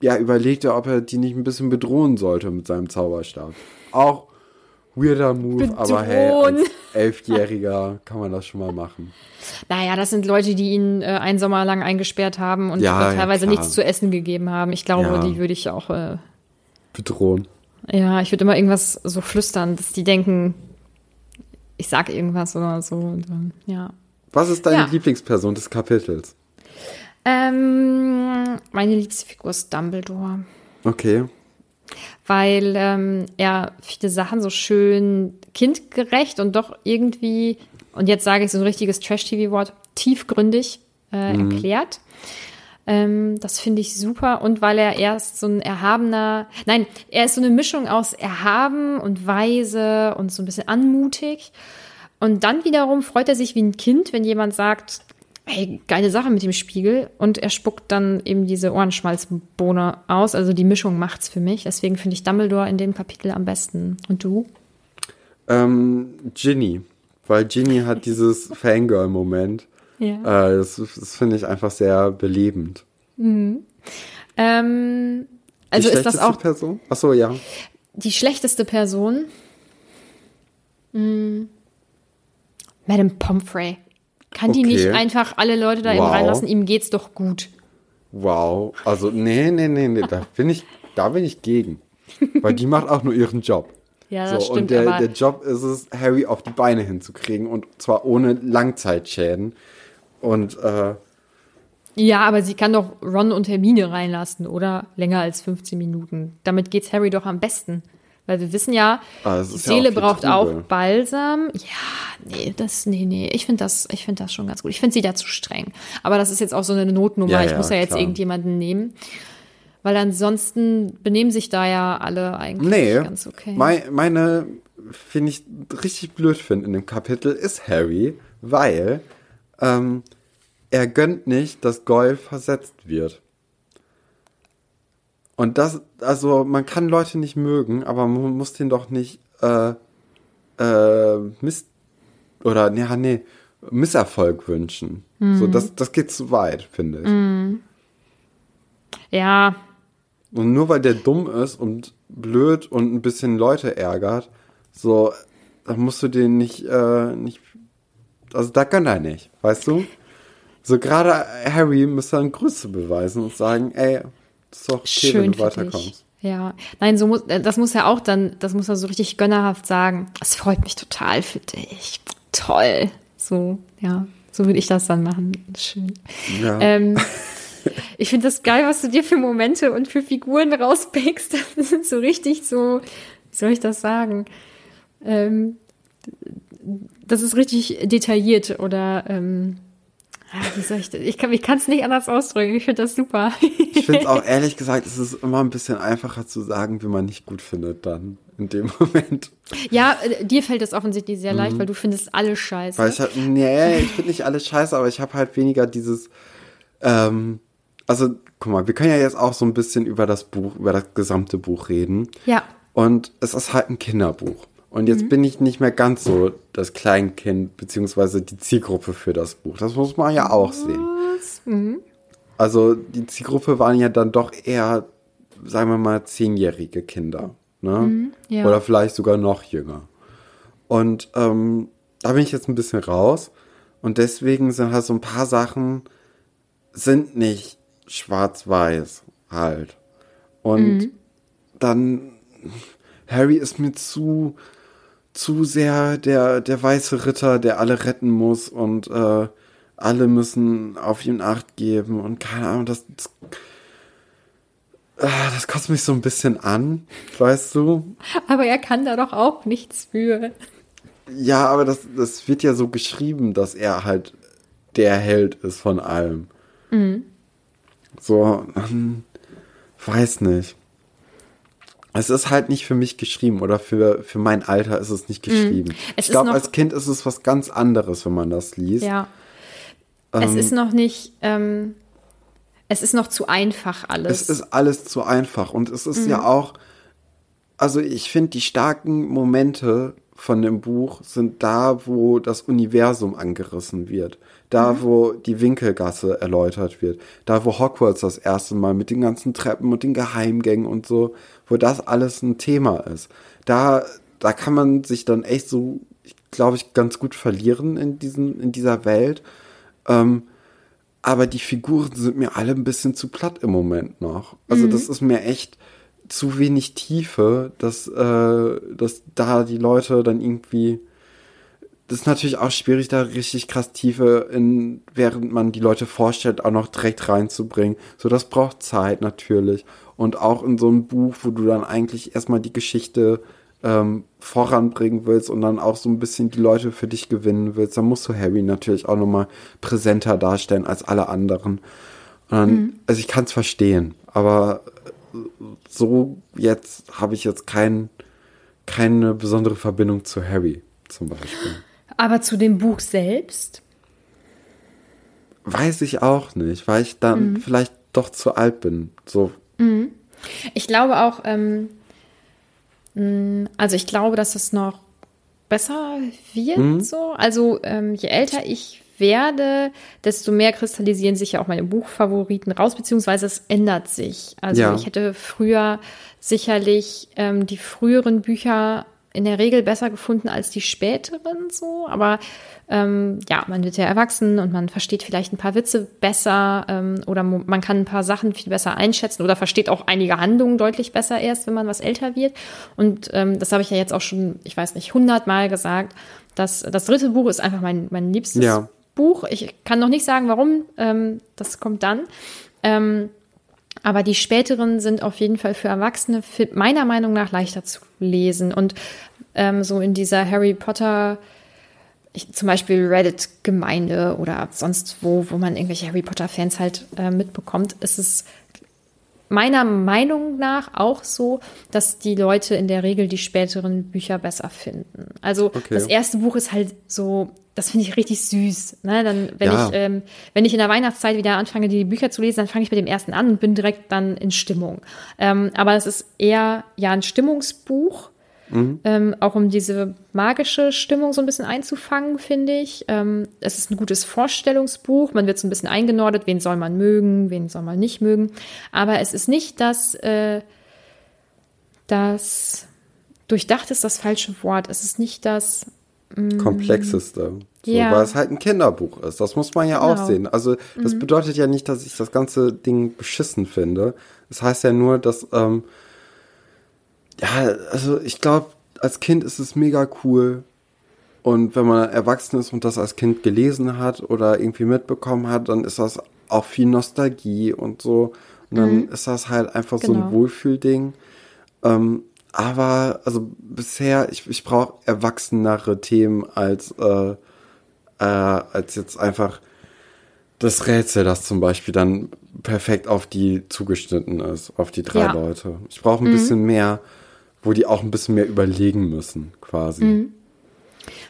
ja, überlegt er, ob er die nicht ein bisschen bedrohen sollte mit seinem Zauberstab. Auch weirder Move, bedrohen. aber hey, als Elfjähriger kann man das schon mal machen. Naja, das sind Leute, die ihn äh, einen Sommer lang eingesperrt haben und ja, teilweise ja, nichts zu essen gegeben haben. Ich glaube, ja. die würde ich auch äh, bedrohen. Ja, ich würde immer irgendwas so flüstern, dass die denken, ich sag irgendwas oder so. Und, ja. Was ist deine Lieblingsperson des Kapitels? Ähm, meine Lieblingsfigur ist Dumbledore. Okay. Weil ähm, er viele Sachen so schön kindgerecht und doch irgendwie, und jetzt sage ich so ein richtiges Trash-TV-Wort, tiefgründig äh, mhm. erklärt. Ähm, das finde ich super. Und weil er erst so ein erhabener, nein, er ist so eine Mischung aus erhaben und weise und so ein bisschen anmutig. Und dann wiederum freut er sich wie ein Kind, wenn jemand sagt, hey, geile Sache mit dem Spiegel. Und er spuckt dann eben diese Ohrenschmalzbohne aus. Also die Mischung macht's für mich. Deswegen finde ich Dumbledore in dem Kapitel am besten. Und du? Ähm, Ginny. Weil Ginny hat dieses Fangirl-Moment. Ja. Äh, das, das finde ich einfach sehr belebend. Mhm. Ähm, also ist das auch. Person? Achso, ja. Die schlechteste Person. Hm. Madame Pomfrey. Kann okay. die nicht einfach alle Leute da wow. eben reinlassen? Ihm geht's doch gut. Wow. Also, nee, nee, nee, nee. Da bin ich, da bin ich gegen. Weil die macht auch nur ihren Job. Ja, das so, stimmt. Und der, der Job ist es, Harry auf die Beine hinzukriegen und zwar ohne Langzeitschäden. Und, äh, ja, aber sie kann doch Ron und Hermine reinlassen, oder? Länger als 15 Minuten. Damit geht's Harry doch am besten. Weil wir wissen ja, ah, die Seele ja auch braucht Trübe. auch Balsam. Ja, nee, das, nee, nee. Ich finde das, ich finde das schon ganz gut. Ich finde sie da zu streng. Aber das ist jetzt auch so eine Notnummer. Ja, ich ja, muss ja jetzt klar. irgendjemanden nehmen. Weil ansonsten benehmen sich da ja alle eigentlich nee, ganz okay. Mein, meine, finde ich richtig blöd finde in dem Kapitel, ist Harry, weil ähm, er gönnt nicht, dass Goyle versetzt wird. Und das, also man kann Leute nicht mögen, aber man muss den doch nicht äh, äh, Mist oder ja, nee, Misserfolg wünschen. Mhm. So, das, das geht zu weit, finde ich. Mhm. Ja. Und nur weil der dumm ist und blöd und ein bisschen Leute ärgert, so, da musst du den nicht, äh, nicht, also da gönnt er nicht, weißt du? So gerade Harry müsste dann Grüße beweisen und sagen, ey, ist doch okay, Schön wenn du weiterkommst. Ja, nein, so muss, das muss er auch dann, das muss er so richtig gönnerhaft sagen. Es freut mich total für dich. Toll. So, ja, so würde ich das dann machen. Schön. Ja. Ähm, ich finde das geil, was du dir für Momente und für Figuren rauspickst. Das sind so richtig so, wie soll ich das sagen? Ähm, das ist richtig detailliert oder ähm, wie soll ich, das? ich kann es nicht anders ausdrücken. Ich finde das super. ich finde es auch ehrlich gesagt, es ist immer ein bisschen einfacher zu sagen, wie man nicht gut findet dann in dem Moment. Ja, äh, dir fällt es offensichtlich sehr leicht, mhm. weil du findest alles scheiße. Weil ich halt, nee, ich finde nicht alles scheiße, aber ich habe halt weniger dieses, ähm, also guck mal, wir können ja jetzt auch so ein bisschen über das Buch, über das gesamte Buch reden. Ja. Und es ist halt ein Kinderbuch. Und jetzt mhm. bin ich nicht mehr ganz so das Kleinkind, beziehungsweise die Zielgruppe für das Buch. Das muss man ja auch sehen. Mhm. Also die Zielgruppe waren ja dann doch eher, sagen wir mal, zehnjährige Kinder. Ne? Mhm, ja. Oder vielleicht sogar noch jünger. Und ähm, da bin ich jetzt ein bisschen raus. Und deswegen sind halt so ein paar Sachen, sind nicht schwarz-weiß halt. Und mhm. dann, Harry ist mir zu, zu sehr der, der weiße Ritter, der alle retten muss und äh, alle müssen auf ihn Acht geben und keine Ahnung, das, das, äh, das kotzt mich so ein bisschen an, weißt du? Aber er kann da doch auch nichts für. Ja, aber das, das wird ja so geschrieben, dass er halt der Held ist von allem. Mhm. So, weiß nicht es ist halt nicht für mich geschrieben oder für, für mein Alter ist es nicht mhm. geschrieben. Es ich glaube, als Kind ist es was ganz anderes, wenn man das liest. Ja. Ähm, es ist noch nicht, ähm, es ist noch zu einfach alles. Es ist alles zu einfach und es ist mhm. ja auch, also ich finde die starken Momente von dem Buch sind da, wo das Universum angerissen wird. Da, mhm. wo die Winkelgasse erläutert wird. Da, wo Hogwarts das erste Mal mit den ganzen Treppen und den Geheimgängen und so, wo das alles ein Thema ist. Da, da kann man sich dann echt so, glaube ich, ganz gut verlieren in diesen, in dieser Welt. Ähm, aber die Figuren sind mir alle ein bisschen zu platt im Moment noch. Also mhm. das ist mir echt zu wenig Tiefe, dass, äh, dass da die Leute dann irgendwie. Das ist natürlich auch schwierig, da richtig krass Tiefe in, während man die Leute vorstellt, auch noch direkt reinzubringen. So, das braucht Zeit natürlich. Und auch in so einem Buch, wo du dann eigentlich erstmal die Geschichte ähm, voranbringen willst und dann auch so ein bisschen die Leute für dich gewinnen willst, dann musst du Harry natürlich auch nochmal präsenter darstellen als alle anderen. Dann, mhm. Also ich kann es verstehen, aber so jetzt habe ich jetzt kein, keine besondere Verbindung zu Harry zum Beispiel. Aber zu dem Buch selbst? Weiß ich auch nicht, weil ich dann mhm. vielleicht doch zu alt bin. So. Mhm. Ich glaube auch, ähm, Mm, also ich glaube, dass es noch besser wird mhm. so. Also ähm, je älter ich werde, desto mehr kristallisieren sich ja auch meine Buchfavoriten raus, beziehungsweise es ändert sich. Also ja. ich hätte früher sicherlich ähm, die früheren Bücher in der Regel besser gefunden als die späteren so, aber ähm, ja, man wird ja erwachsen und man versteht vielleicht ein paar Witze besser ähm, oder man kann ein paar Sachen viel besser einschätzen oder versteht auch einige Handlungen deutlich besser erst, wenn man was älter wird. Und ähm, das habe ich ja jetzt auch schon, ich weiß nicht, hundertmal gesagt. dass das dritte Buch ist einfach mein, mein liebstes ja. Buch. Ich kann noch nicht sagen, warum. Ähm, das kommt dann. Aber die späteren sind auf jeden Fall für Erwachsene meiner Meinung nach leichter zu lesen. Und ähm, so in dieser Harry Potter, ich, zum Beispiel Reddit-Gemeinde oder sonst wo, wo man irgendwelche Harry Potter-Fans halt äh, mitbekommt, ist es meiner Meinung nach auch so, dass die Leute in der Regel die späteren Bücher besser finden. Also okay. das erste Buch ist halt so, das finde ich richtig süß. Ne? Dann, wenn ja. ich, ähm, wenn ich in der Weihnachtszeit wieder anfange, die Bücher zu lesen, dann fange ich mit dem ersten an und bin direkt dann in Stimmung. Ähm, aber es ist eher ja ein Stimmungsbuch. Mhm. Ähm, auch um diese magische Stimmung so ein bisschen einzufangen, finde ich. Ähm, es ist ein gutes Vorstellungsbuch. Man wird so ein bisschen eingenordet, wen soll man mögen, wen soll man nicht mögen. Aber es ist nicht das, äh, das durchdacht ist das falsche Wort. Es ist nicht das mm, So, ja. Weil es halt ein Kinderbuch ist. Das muss man ja genau. auch sehen. Also, das mhm. bedeutet ja nicht, dass ich das ganze Ding beschissen finde. Das heißt ja nur, dass ähm, ja, also ich glaube, als Kind ist es mega cool. Und wenn man erwachsen ist und das als Kind gelesen hat oder irgendwie mitbekommen hat, dann ist das auch viel Nostalgie und so. Und dann mhm. ist das halt einfach genau. so ein genau. Wohlfühlding. Ähm, aber, also bisher, ich, ich brauche erwachsenere Themen als, äh, äh, als jetzt einfach das Rätsel, das zum Beispiel dann perfekt auf die zugeschnitten ist, auf die drei ja. Leute. Ich brauche ein mhm. bisschen mehr wo die auch ein bisschen mehr überlegen müssen, quasi. Mhm.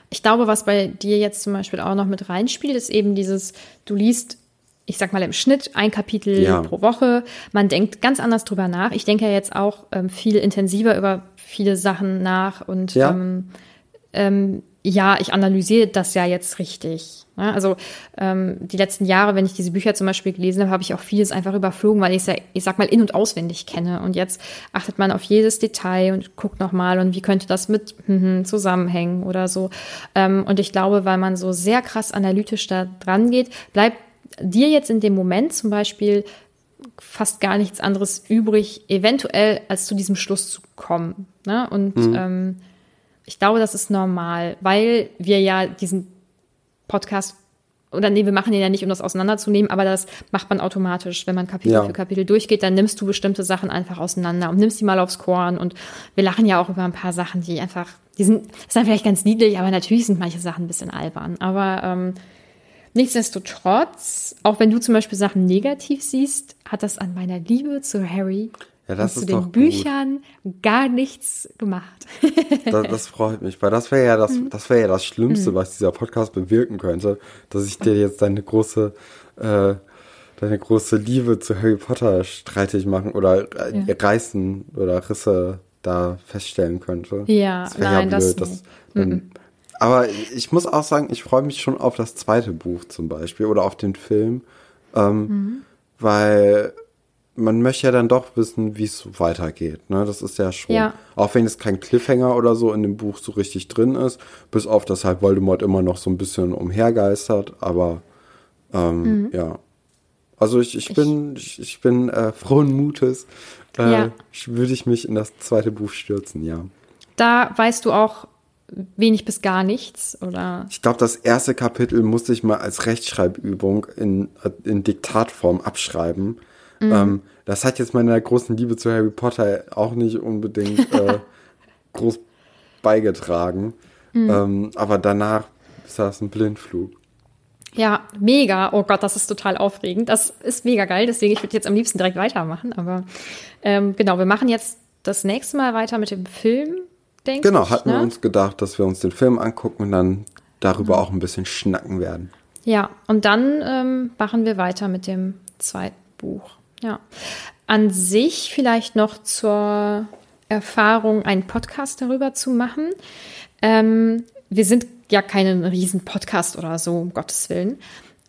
Ich glaube, was bei dir jetzt zum Beispiel auch noch mit reinspielt, ist eben dieses, du liest, ich sag mal im Schnitt ein Kapitel ja. pro Woche. Man denkt ganz anders drüber nach. Ich denke ja jetzt auch ähm, viel intensiver über viele Sachen nach und ja. ähm, ähm, ja, ich analysiere das ja jetzt richtig. Ne? Also ähm, die letzten Jahre, wenn ich diese Bücher zum Beispiel gelesen habe, habe ich auch vieles einfach überflogen, weil ich es ja, ich sag mal, in- und auswendig kenne. Und jetzt achtet man auf jedes Detail und guckt nochmal und wie könnte das mit hm, zusammenhängen oder so. Ähm, und ich glaube, weil man so sehr krass analytisch da dran geht, bleibt dir jetzt in dem Moment zum Beispiel fast gar nichts anderes übrig, eventuell als zu diesem Schluss zu kommen. Ne? Und mhm. ähm, ich glaube, das ist normal, weil wir ja diesen Podcast oder nee, wir machen den ja nicht, um das auseinanderzunehmen, aber das macht man automatisch. Wenn man Kapitel ja. für Kapitel durchgeht, dann nimmst du bestimmte Sachen einfach auseinander und nimmst die mal aufs Korn. Und wir lachen ja auch über ein paar Sachen, die einfach, die sind, das dann vielleicht ganz niedlich, aber natürlich sind manche Sachen ein bisschen albern. Aber ähm, nichtsdestotrotz, auch wenn du zum Beispiel Sachen negativ siehst, hat das an meiner Liebe zu Harry ja, das und ist zu den Büchern gut. gar nichts gemacht. das, das, freut mich, weil das wäre ja das, mhm. das wäre ja das Schlimmste, mhm. was dieser Podcast bewirken könnte, dass ich dir jetzt deine große, äh, deine große Liebe zu Harry Potter streitig machen oder äh, ja. reißen oder Risse da feststellen könnte. Ja, das nein, ja blöd, das nee. ähm, Aber ich muss auch sagen, ich freue mich schon auf das zweite Buch zum Beispiel oder auf den Film, ähm, Mhm. weil man möchte ja dann doch wissen, wie es weitergeht. Ne? Das ist ja schon, Ja. auch wenn jetzt kein Cliffhanger oder so in dem Buch so richtig drin ist, bis auf dass halt Voldemort immer noch so ein bisschen umhergeistert, aber ähm, Mhm. ja. Also ich, ich bin, ich, ich bin äh, frohen Mutes, äh, Ja. würde ich mich in das zweite Buch stürzen, ja. Da weißt du auch wenig bis gar nichts, oder? Ich glaube, das erste Kapitel musste ich mal als Rechtschreibübung in, in Diktatform abschreiben. Ähm, das hat jetzt meiner großen Liebe zu Harry Potter auch nicht unbedingt äh, groß beigetragen. Ähm, aber danach ist das ein Blindflug. Ja, mega. Oh Gott, das ist total aufregend. Das ist mega geil. Deswegen, ich würde jetzt am liebsten direkt weitermachen. Aber ähm, genau, wir machen jetzt das nächste Mal weiter mit dem Film, denke Genau, ich. hatten ne? wir uns gedacht, dass wir uns den Film angucken und dann darüber auch ein bisschen schnacken werden. Ja, und dann ähm, machen wir weiter mit dem zweiten Buch. Ja. An sich vielleicht noch zur Erfahrung, einen Podcast darüber zu machen. Ähm, wir sind ja keinen riesen Podcast oder so, um Gottes Willen.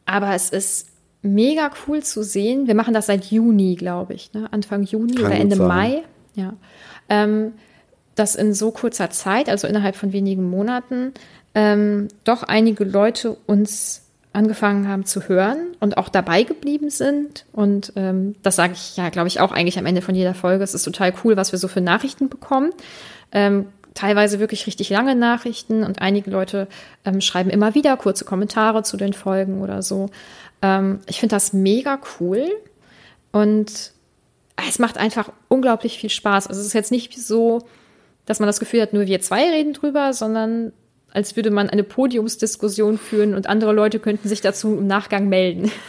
Aber es ist mega cool zu sehen. Wir machen das seit Juni, glaube ich, ne? Anfang Juni Kann oder Ende sein. Mai. Ja. Ähm, dass in so kurzer Zeit, also innerhalb von wenigen Monaten, ähm, doch einige Leute uns angefangen haben zu hören und auch dabei geblieben sind. Und ähm, das sage ich ja, glaube ich, auch eigentlich am Ende von jeder Folge. Es ist total cool, was wir so für Nachrichten bekommen. Ähm, teilweise wirklich richtig lange Nachrichten und einige Leute ähm, schreiben immer wieder kurze Kommentare zu den Folgen oder so. Ähm, ich finde das mega cool und es macht einfach unglaublich viel Spaß. Also es ist jetzt nicht so, dass man das Gefühl hat, nur wir zwei reden drüber, sondern als würde man eine Podiumsdiskussion führen und andere Leute könnten sich dazu im Nachgang melden.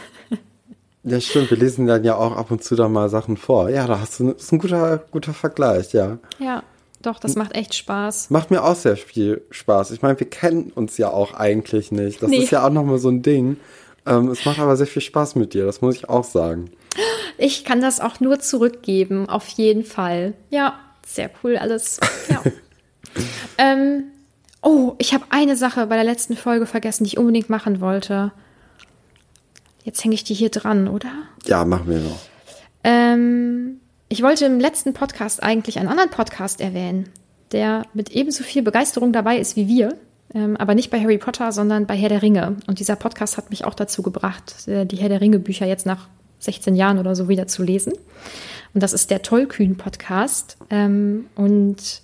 Ja, stimmt. Wir lesen dann ja auch ab und zu da mal Sachen vor. Ja, da hast du, das ist ein guter, guter Vergleich, ja. Ja, doch, das macht echt Spaß. Macht mir auch sehr viel Spaß. Ich meine, wir kennen uns ja auch eigentlich nicht. Das Nee. ist ja auch nochmal so ein Ding. Ähm, es macht aber sehr viel Spaß mit dir, das muss ich auch sagen. Ich kann das auch nur zurückgeben, auf jeden Fall. Ja, sehr cool alles. Ja. ähm, oh, ich habe eine Sache bei der letzten Folge vergessen, die ich unbedingt machen wollte. Jetzt hänge ich die hier dran, oder? Ja, machen wir noch. Ähm, ich wollte im letzten Podcast eigentlich einen anderen Podcast erwähnen, der mit ebenso viel Begeisterung dabei ist wie wir, ähm, aber nicht bei Harry Potter, sondern bei Herr der Ringe. Und dieser Podcast hat mich auch dazu gebracht, äh, die Herr der Ringe Bücher jetzt nach 16 Jahren oder so wieder zu lesen. Und das ist der Tollkühn-Podcast. Ähm, und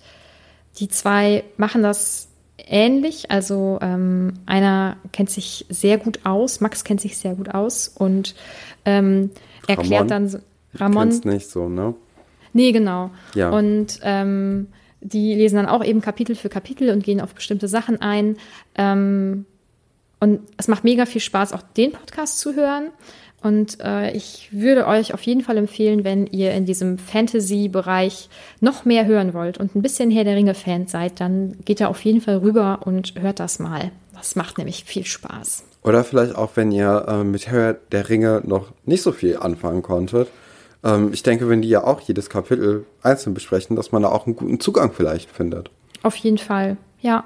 die zwei machen das ähnlich. Also ähm, einer kennt sich sehr gut aus, Max kennt sich sehr gut aus und ähm, erklärt Ramon? dann so, Ramon. Ramon. nicht so, ne? Nee, genau. Ja. Und ähm, die lesen dann auch eben Kapitel für Kapitel und gehen auf bestimmte Sachen ein. Ähm, und es macht mega viel Spaß, auch den Podcast zu hören. Und äh, ich würde euch auf jeden Fall empfehlen, wenn ihr in diesem Fantasy-Bereich noch mehr hören wollt und ein bisschen Herr der Ringe-Fan seid, dann geht da auf jeden Fall rüber und hört das mal. Das macht nämlich viel Spaß. Oder vielleicht auch, wenn ihr äh, mit Herr der Ringe noch nicht so viel anfangen konntet. Ähm, ich denke, wenn die ja auch jedes Kapitel einzeln besprechen, dass man da auch einen guten Zugang vielleicht findet. Auf jeden Fall, ja.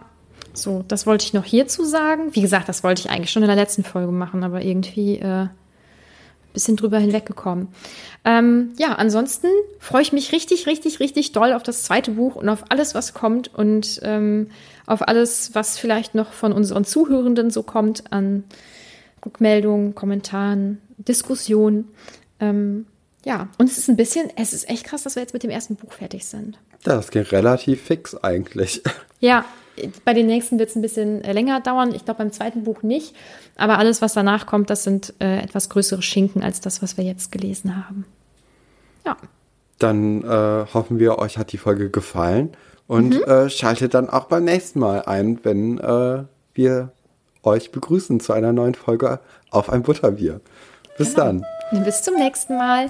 So, das wollte ich noch hierzu sagen. Wie gesagt, das wollte ich eigentlich schon in der letzten Folge machen, aber irgendwie äh, bisschen drüber hinweggekommen. Ähm, ja, ansonsten freue ich mich richtig, richtig, richtig doll auf das zweite Buch und auf alles, was kommt und ähm, auf alles, was vielleicht noch von unseren Zuhörenden so kommt an Rückmeldungen, Kommentaren, Diskussionen. Ähm, ja, und es ist ein bisschen, es ist echt krass, dass wir jetzt mit dem ersten Buch fertig sind. Das geht relativ fix eigentlich. Ja, bei den nächsten wird es ein bisschen äh, länger dauern. Ich glaube, beim zweiten Buch nicht. Aber alles, was danach kommt, das sind äh, etwas größere Schinken als das, was wir jetzt gelesen haben. Ja, Dann äh, hoffen wir, euch hat die Folge gefallen und äh, schaltet dann auch beim nächsten Mal ein, wenn äh, wir euch begrüßen zu einer neuen Folge auf ein Butterbier. Bis dann. bis zum nächsten Mal.